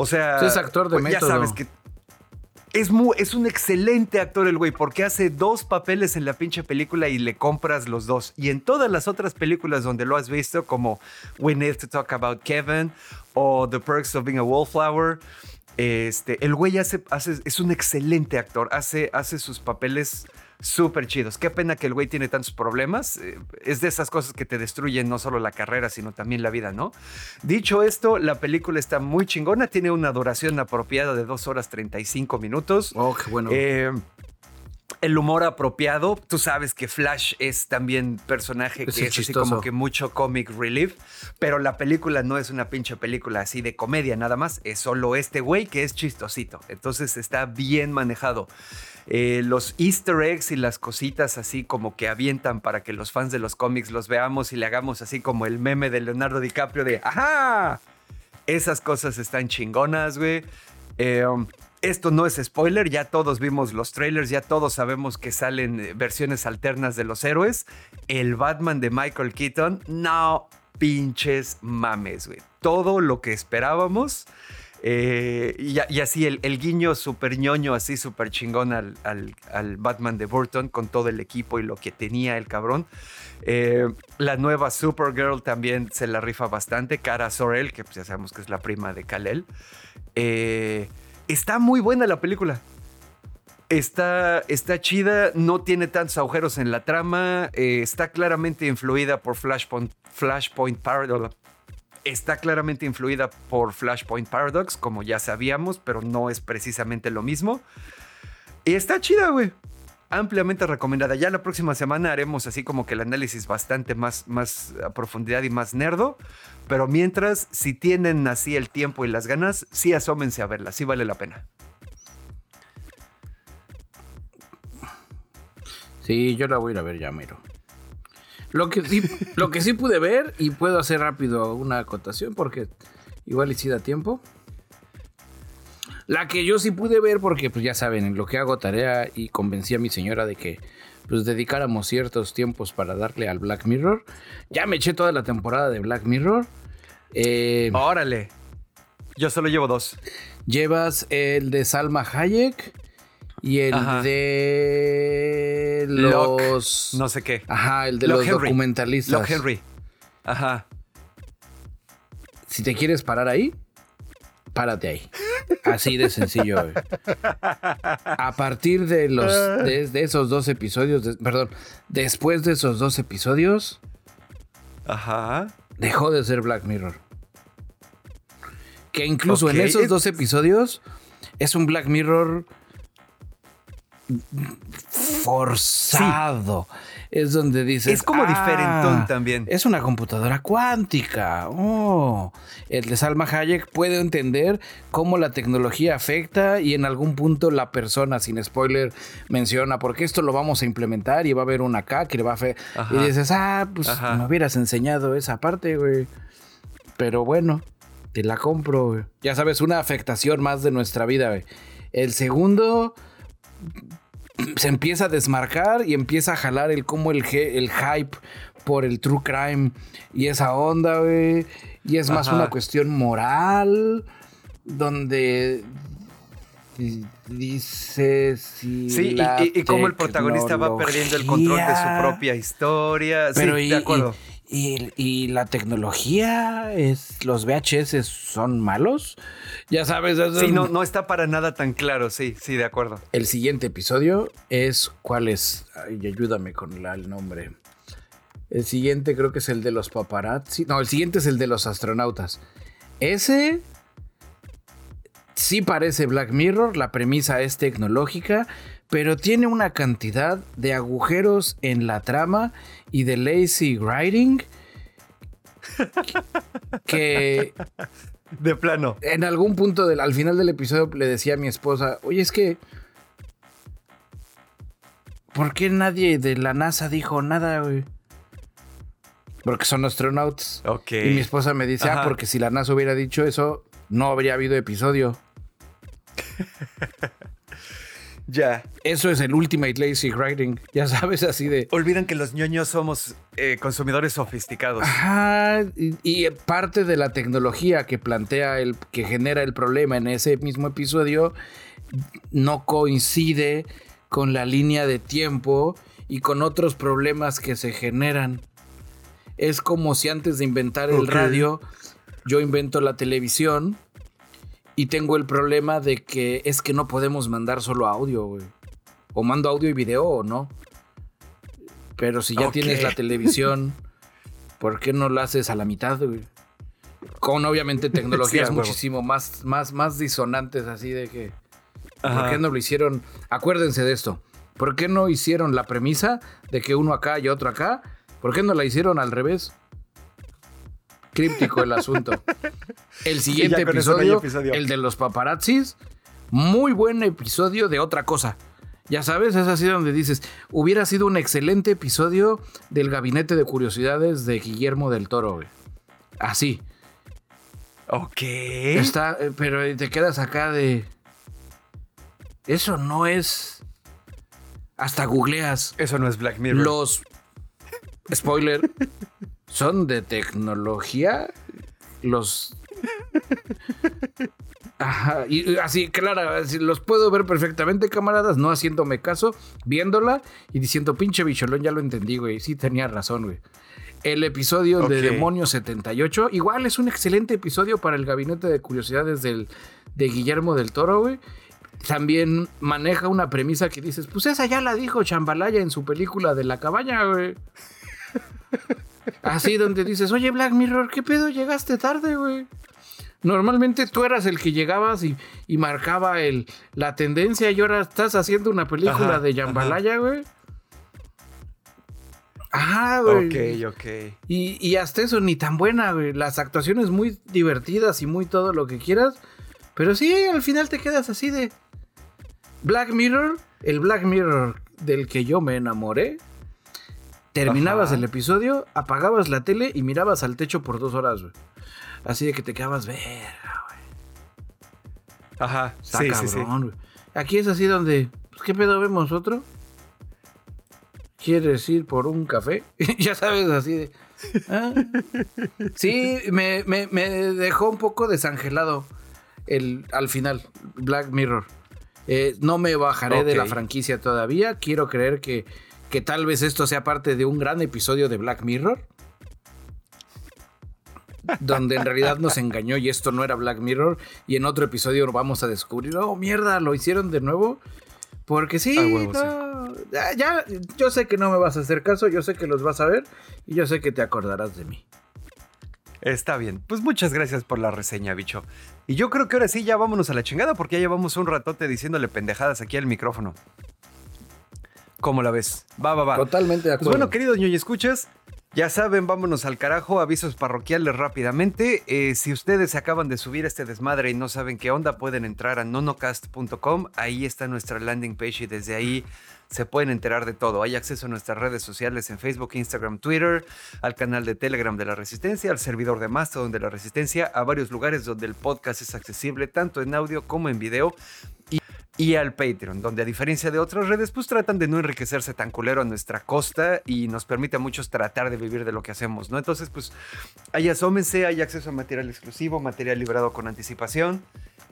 O sea, Sí, es actor de pues, ya sabes que Es, mu- es un excelente actor el güey, porque hace dos papeles en la pinche película y le compras los dos. Y en todas las otras películas donde lo has visto, como We Need to Talk About Kevin o The Perks of Being a Wallflower, este, el güey hace, hace- es un excelente actor, hace, hace sus papeles súper chidos. Qué pena que el güey tiene tantos problemas. eh, Es de esas cosas que te destruyen no solo la carrera, sino también la vida, ¿no? Dicho esto, la película está muy chingona, tiene una duración apropiada de 2 horas 35 minutos. Oh, qué bueno. Eh, el humor apropiado. Tú sabes que Flash es también personaje que Es es, así como que mucho comic relief, pero la película no es una pinche película así de comedia nada más, es solo este güey que es chistosito. Entonces está bien manejado. Eh, los easter eggs y las cositas así como que avientan para que los fans de los cómics los veamos y le hagamos así como el meme de Leonardo DiCaprio de ¡Ajá! Esas cosas están chingonas, güey. Eh, esto no es spoiler, ya todos vimos los trailers, ya todos sabemos que salen eh, versiones alternas de los héroes. El Batman de Michael Keaton, no pinches mames, güey. Todo lo que esperábamos. Eh, y, así el, guiño súper ñoño, así súper chingón al, Batman de Burton con todo el equipo y lo que tenía el cabrón. Eh, la nueva Supergirl también se la rifa bastante. Cara Sorel, que pues ya sabemos que es la prima de Kal-El. Eh, está muy buena la película. Está, está chida, no tiene tantos agujeros en la trama, está claramente influida por Flashpoint, Flashpoint. Está claramente influida por Flashpoint Paradox, como ya sabíamos, pero no es precisamente lo mismo. Y está chida, güey. Ampliamente recomendada. Ya la próxima semana haremos así como que el análisis bastante más, más a profundidad y más nerdo. Pero mientras, si tienen así el tiempo y las ganas, sí asómense a verla, sí vale la pena. Sí, yo la voy a ir a ver ya, mero. Lo que, sí, lo que sí pude ver, y puedo hacer rápido una acotación porque igual y si da tiempo. La que yo sí pude ver, porque pues ya saben, en lo que hago tarea y convencí a mi señora de que pues dedicáramos ciertos tiempos para darle al Black Mirror. Ya me eché toda la temporada de Black Mirror. Eh, Órale. Yo solo llevo dos. Llevas el de Salma Hayek y el Ajá. de los... No sé qué. Ajá, el de los Henry. documentalistas. Locke Henry. Ajá. Si te quieres parar ahí, párate ahí. Así de sencillo. güey. A partir de los de, de esos dos episodios, de- perdón, después de esos dos episodios, Ajá. dejó de ser Black Mirror. Que incluso en esos es- dos episodios es un Black Mirror forzado. Es donde dices. Es como diferentón también. Es una computadora cuántica. Oh. El de Salma Hayek puede entender cómo la tecnología afecta y en algún punto la persona, sin spoiler, menciona porque esto lo vamos a implementar y va a haber una acá que le va a. fe-". Ajá. Y dices, ah, pues Ajá. me hubieras enseñado esa parte, güey. Pero bueno, te la compro, güey. Ya sabes, una afectación más de nuestra vida, güey. El segundo se empieza a desmarcar y empieza a jalar el como el, hype por el true crime y esa onda, güey. Y es más Ajá. una cuestión moral donde di- dice si Sí, y, la y- y cómo el protagonista va perdiendo el control de su propia historia. pero sí, y, de acuerdo. Y, la tecnología es los VHS son malos. Ya sabes, es- Sí, no, no está para nada tan claro, sí, sí, de acuerdo. El siguiente episodio es ¿cuál es? Ay, ayúdame con la- el nombre. El siguiente creo que es el de los paparazzi. No, el siguiente es el de los astronautas. Ese sí parece Black Mirror, la premisa es tecnológica, pero tiene una cantidad de agujeros en la trama y de lazy writing que De plano. en algún punto del, al final del episodio le decía a mi esposa, oye, es que... ¿Por qué nadie de la NASA dijo nada, güey? Porque son astronautas. Ok. Y mi esposa me dice, ah, porque si la NASA hubiera dicho eso, no habría habido episodio. Ya. Eso es el ultimate lazy writing. Ya sabes, así de. Olvidan que los ñoños somos eh, consumidores sofisticados. Ajá, y, y parte de la tecnología que plantea el que genera el problema en ese mismo episodio no coincide con la línea de tiempo y con otros problemas que se generan. Es como si antes de inventar el radio, yo invento la televisión y tengo el problema de que es que no podemos mandar solo audio, güey. O mando audio y video o no. Pero si ya tienes la televisión, ¿por qué no la haces a la mitad, güey? Con obviamente Sí, tecnologías huevo. muchísimo más, más, más disonantes, así de que. ¿Por qué no lo hicieron? Acuérdense de esto. ¿Por qué no hicieron la premisa de que uno acá y otro acá? ¿Por qué no la hicieron al revés? Críptico el asunto. El siguiente episodio. el de los paparazzis, muy buen episodio de otra cosa. Ya sabes, es así donde dices, hubiera sido un excelente episodio del Gabinete de Curiosidades de Guillermo del Toro, güey. Así. Ok. Está, eh, pero te quedas acá de. Eso no es. Hasta googleas. Eso no es Black Mirror. Los. Spoiler. Son de tecnología. Los. Ajá. Y así, claro, los puedo ver perfectamente, camaradas, no haciéndome caso, viéndola y diciendo, pinche bicholón, ya lo entendí, güey. Sí, tenía razón, güey. El episodio de Ok. Demonios 78, igual es un excelente episodio para el gabinete de curiosidades del, de Guillermo del Toro, güey. También maneja una premisa que dices, pues esa ya la dijo Chambalaya en su película de la cabaña, güey. Así donde dices, oye Black Mirror, ¿qué pedo? Llegaste tarde, güey. Normalmente tú eras el que llegabas y, y marcaba el, la tendencia y ahora estás haciendo una película Ajá, de Jambalaya, güey. Ajá, güey. Ok, ok. Y, y hasta eso ni tan buena, güey. Las actuaciones muy divertidas y muy todo lo que quieras. Pero sí, al final te quedas así de... Black Mirror, el Black Mirror del que yo me enamoré. Terminabas Ajá. el episodio, apagabas la tele y mirabas al techo por dos horas, güey. Así de que te quedabas, verga, güey. Ajá. Está sí, sí, sí. cabrón, güey. Aquí es así donde, pues, ¿qué pedo vemos otro? ¿Quieres ir por un café? ya sabes, así de... ah. Sí, me, me- me dejó un poco desangelado el, al final, Black Mirror. Eh, no me bajaré de la franquicia todavía. Quiero creer que, que tal vez esto sea parte de un gran episodio de Black Mirror. Donde en realidad nos engañó y esto no era Black Mirror. Y en otro episodio vamos a descubrir, oh mierda, lo hicieron de nuevo. Porque sí, Ah, huevo, no, ya, ya, yo sé que no me vas a hacer caso, yo sé que los vas a ver y yo sé que te acordarás de mí. Está bien. Pues muchas gracias por la reseña, bicho. Y yo creo que ahora sí ya vámonos a la chingada porque ya llevamos un ratote diciéndole pendejadas aquí al micrófono. ¿Cómo la ves? Va, va, va. Totalmente de Pues acuerdo. bueno, queridos ñoño escuchas, ya saben, vámonos al carajo, avisos parroquiales rápidamente. Eh, si ustedes acaban de subir este desmadre y no saben qué onda, pueden entrar a nonocast.com. Ahí está nuestra landing page y desde ahí se pueden enterar de todo. Hay acceso a nuestras redes sociales en Facebook, Instagram, Twitter, al canal de Telegram de la Resistencia, al servidor de Mastodon de la Resistencia, a varios lugares donde el podcast es accesible tanto en audio como en video y al Patreon, donde a diferencia de otras redes, pues tratan de no enriquecerse tan culero a nuestra costa y nos permite a muchos tratar de vivir de lo que hacemos, ¿no? Entonces, pues ahí asómense, hay acceso a material exclusivo, material liberado con anticipación.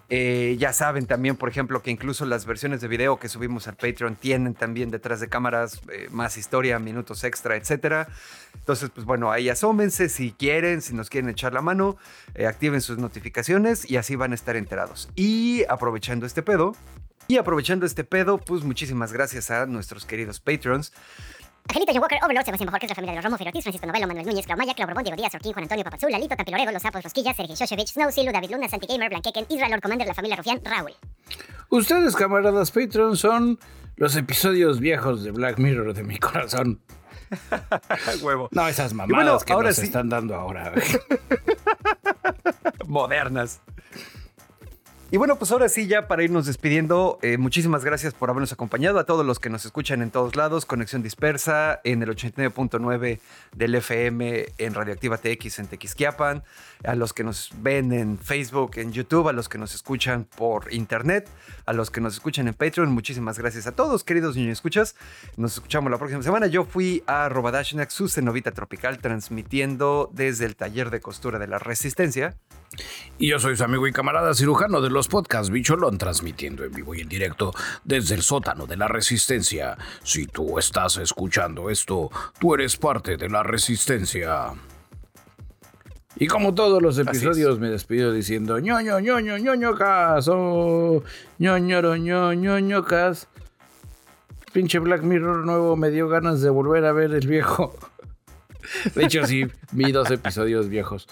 Eh, ya saben también, por ejemplo, que incluso las versiones de video que subimos al Patreon tienen también detrás de cámaras eh, más historia, minutos extra, etcétera. Entonces, pues bueno, ahí asómense si quieren, si nos quieren echar la mano, eh, activen sus notificaciones y así van a estar enterados. Y aprovechando este pedo, y aprovechando este pedo, pues muchísimas gracias a nuestros queridos Patreons. Angelito, John Walker, Overlord, Sebastián Bajor, que es la familia de los Romo, Ferotis, Francisco Novelo, Manuel Núñez, Clau Maya, Clau Borbón, Diego Díaz, Orquín, Juan Antonio Papazul, Lalito, Tampiloredo, Los Sapos, Rosquillas, Sergei Shoshevich, Snow, Silu, David Luna, Santi Gamer, Blanqueken, Israel Lord Commander, la familia Rufián, Raúl. Ustedes, camaradas Patreon, son los episodios viejos de Black Mirror de mi corazón. Huevo. No, esas mamadas bueno, que ahora nos sí. están dando ahora. güey. Modernas. Y bueno, pues ahora sí, ya para irnos despidiendo, eh, muchísimas gracias por habernos acompañado. A todos los que nos escuchan en todos lados, Conexión Dispersa, en el 89.9 del FM, en Radioactiva TX en Tequisquiapan, a los que nos ven en Facebook, en YouTube, a los que nos escuchan por internet, a los que nos escuchan en Patreon, muchísimas gracias a todos, queridos niños escuchas. Nos escuchamos la próxima semana. Yo fui a Robadashnak, su cenovita tropical, transmitiendo desde el taller de costura de la Resistencia. Y yo soy su amigo y camarada cirujano de los podcasts Bicholón, transmitiendo en vivo y en directo desde el sótano de la resistencia. Si tú estás escuchando esto, tú eres parte de la resistencia. Y como todos los episodios, me despido diciendo ñoño, ñoño, ñoño, ñoño, ñoño, ñoño, cas. Pinche Black Mirror nuevo me dio ganas de volver a ver el viejo. De hecho, sí, vi dos episodios viejos.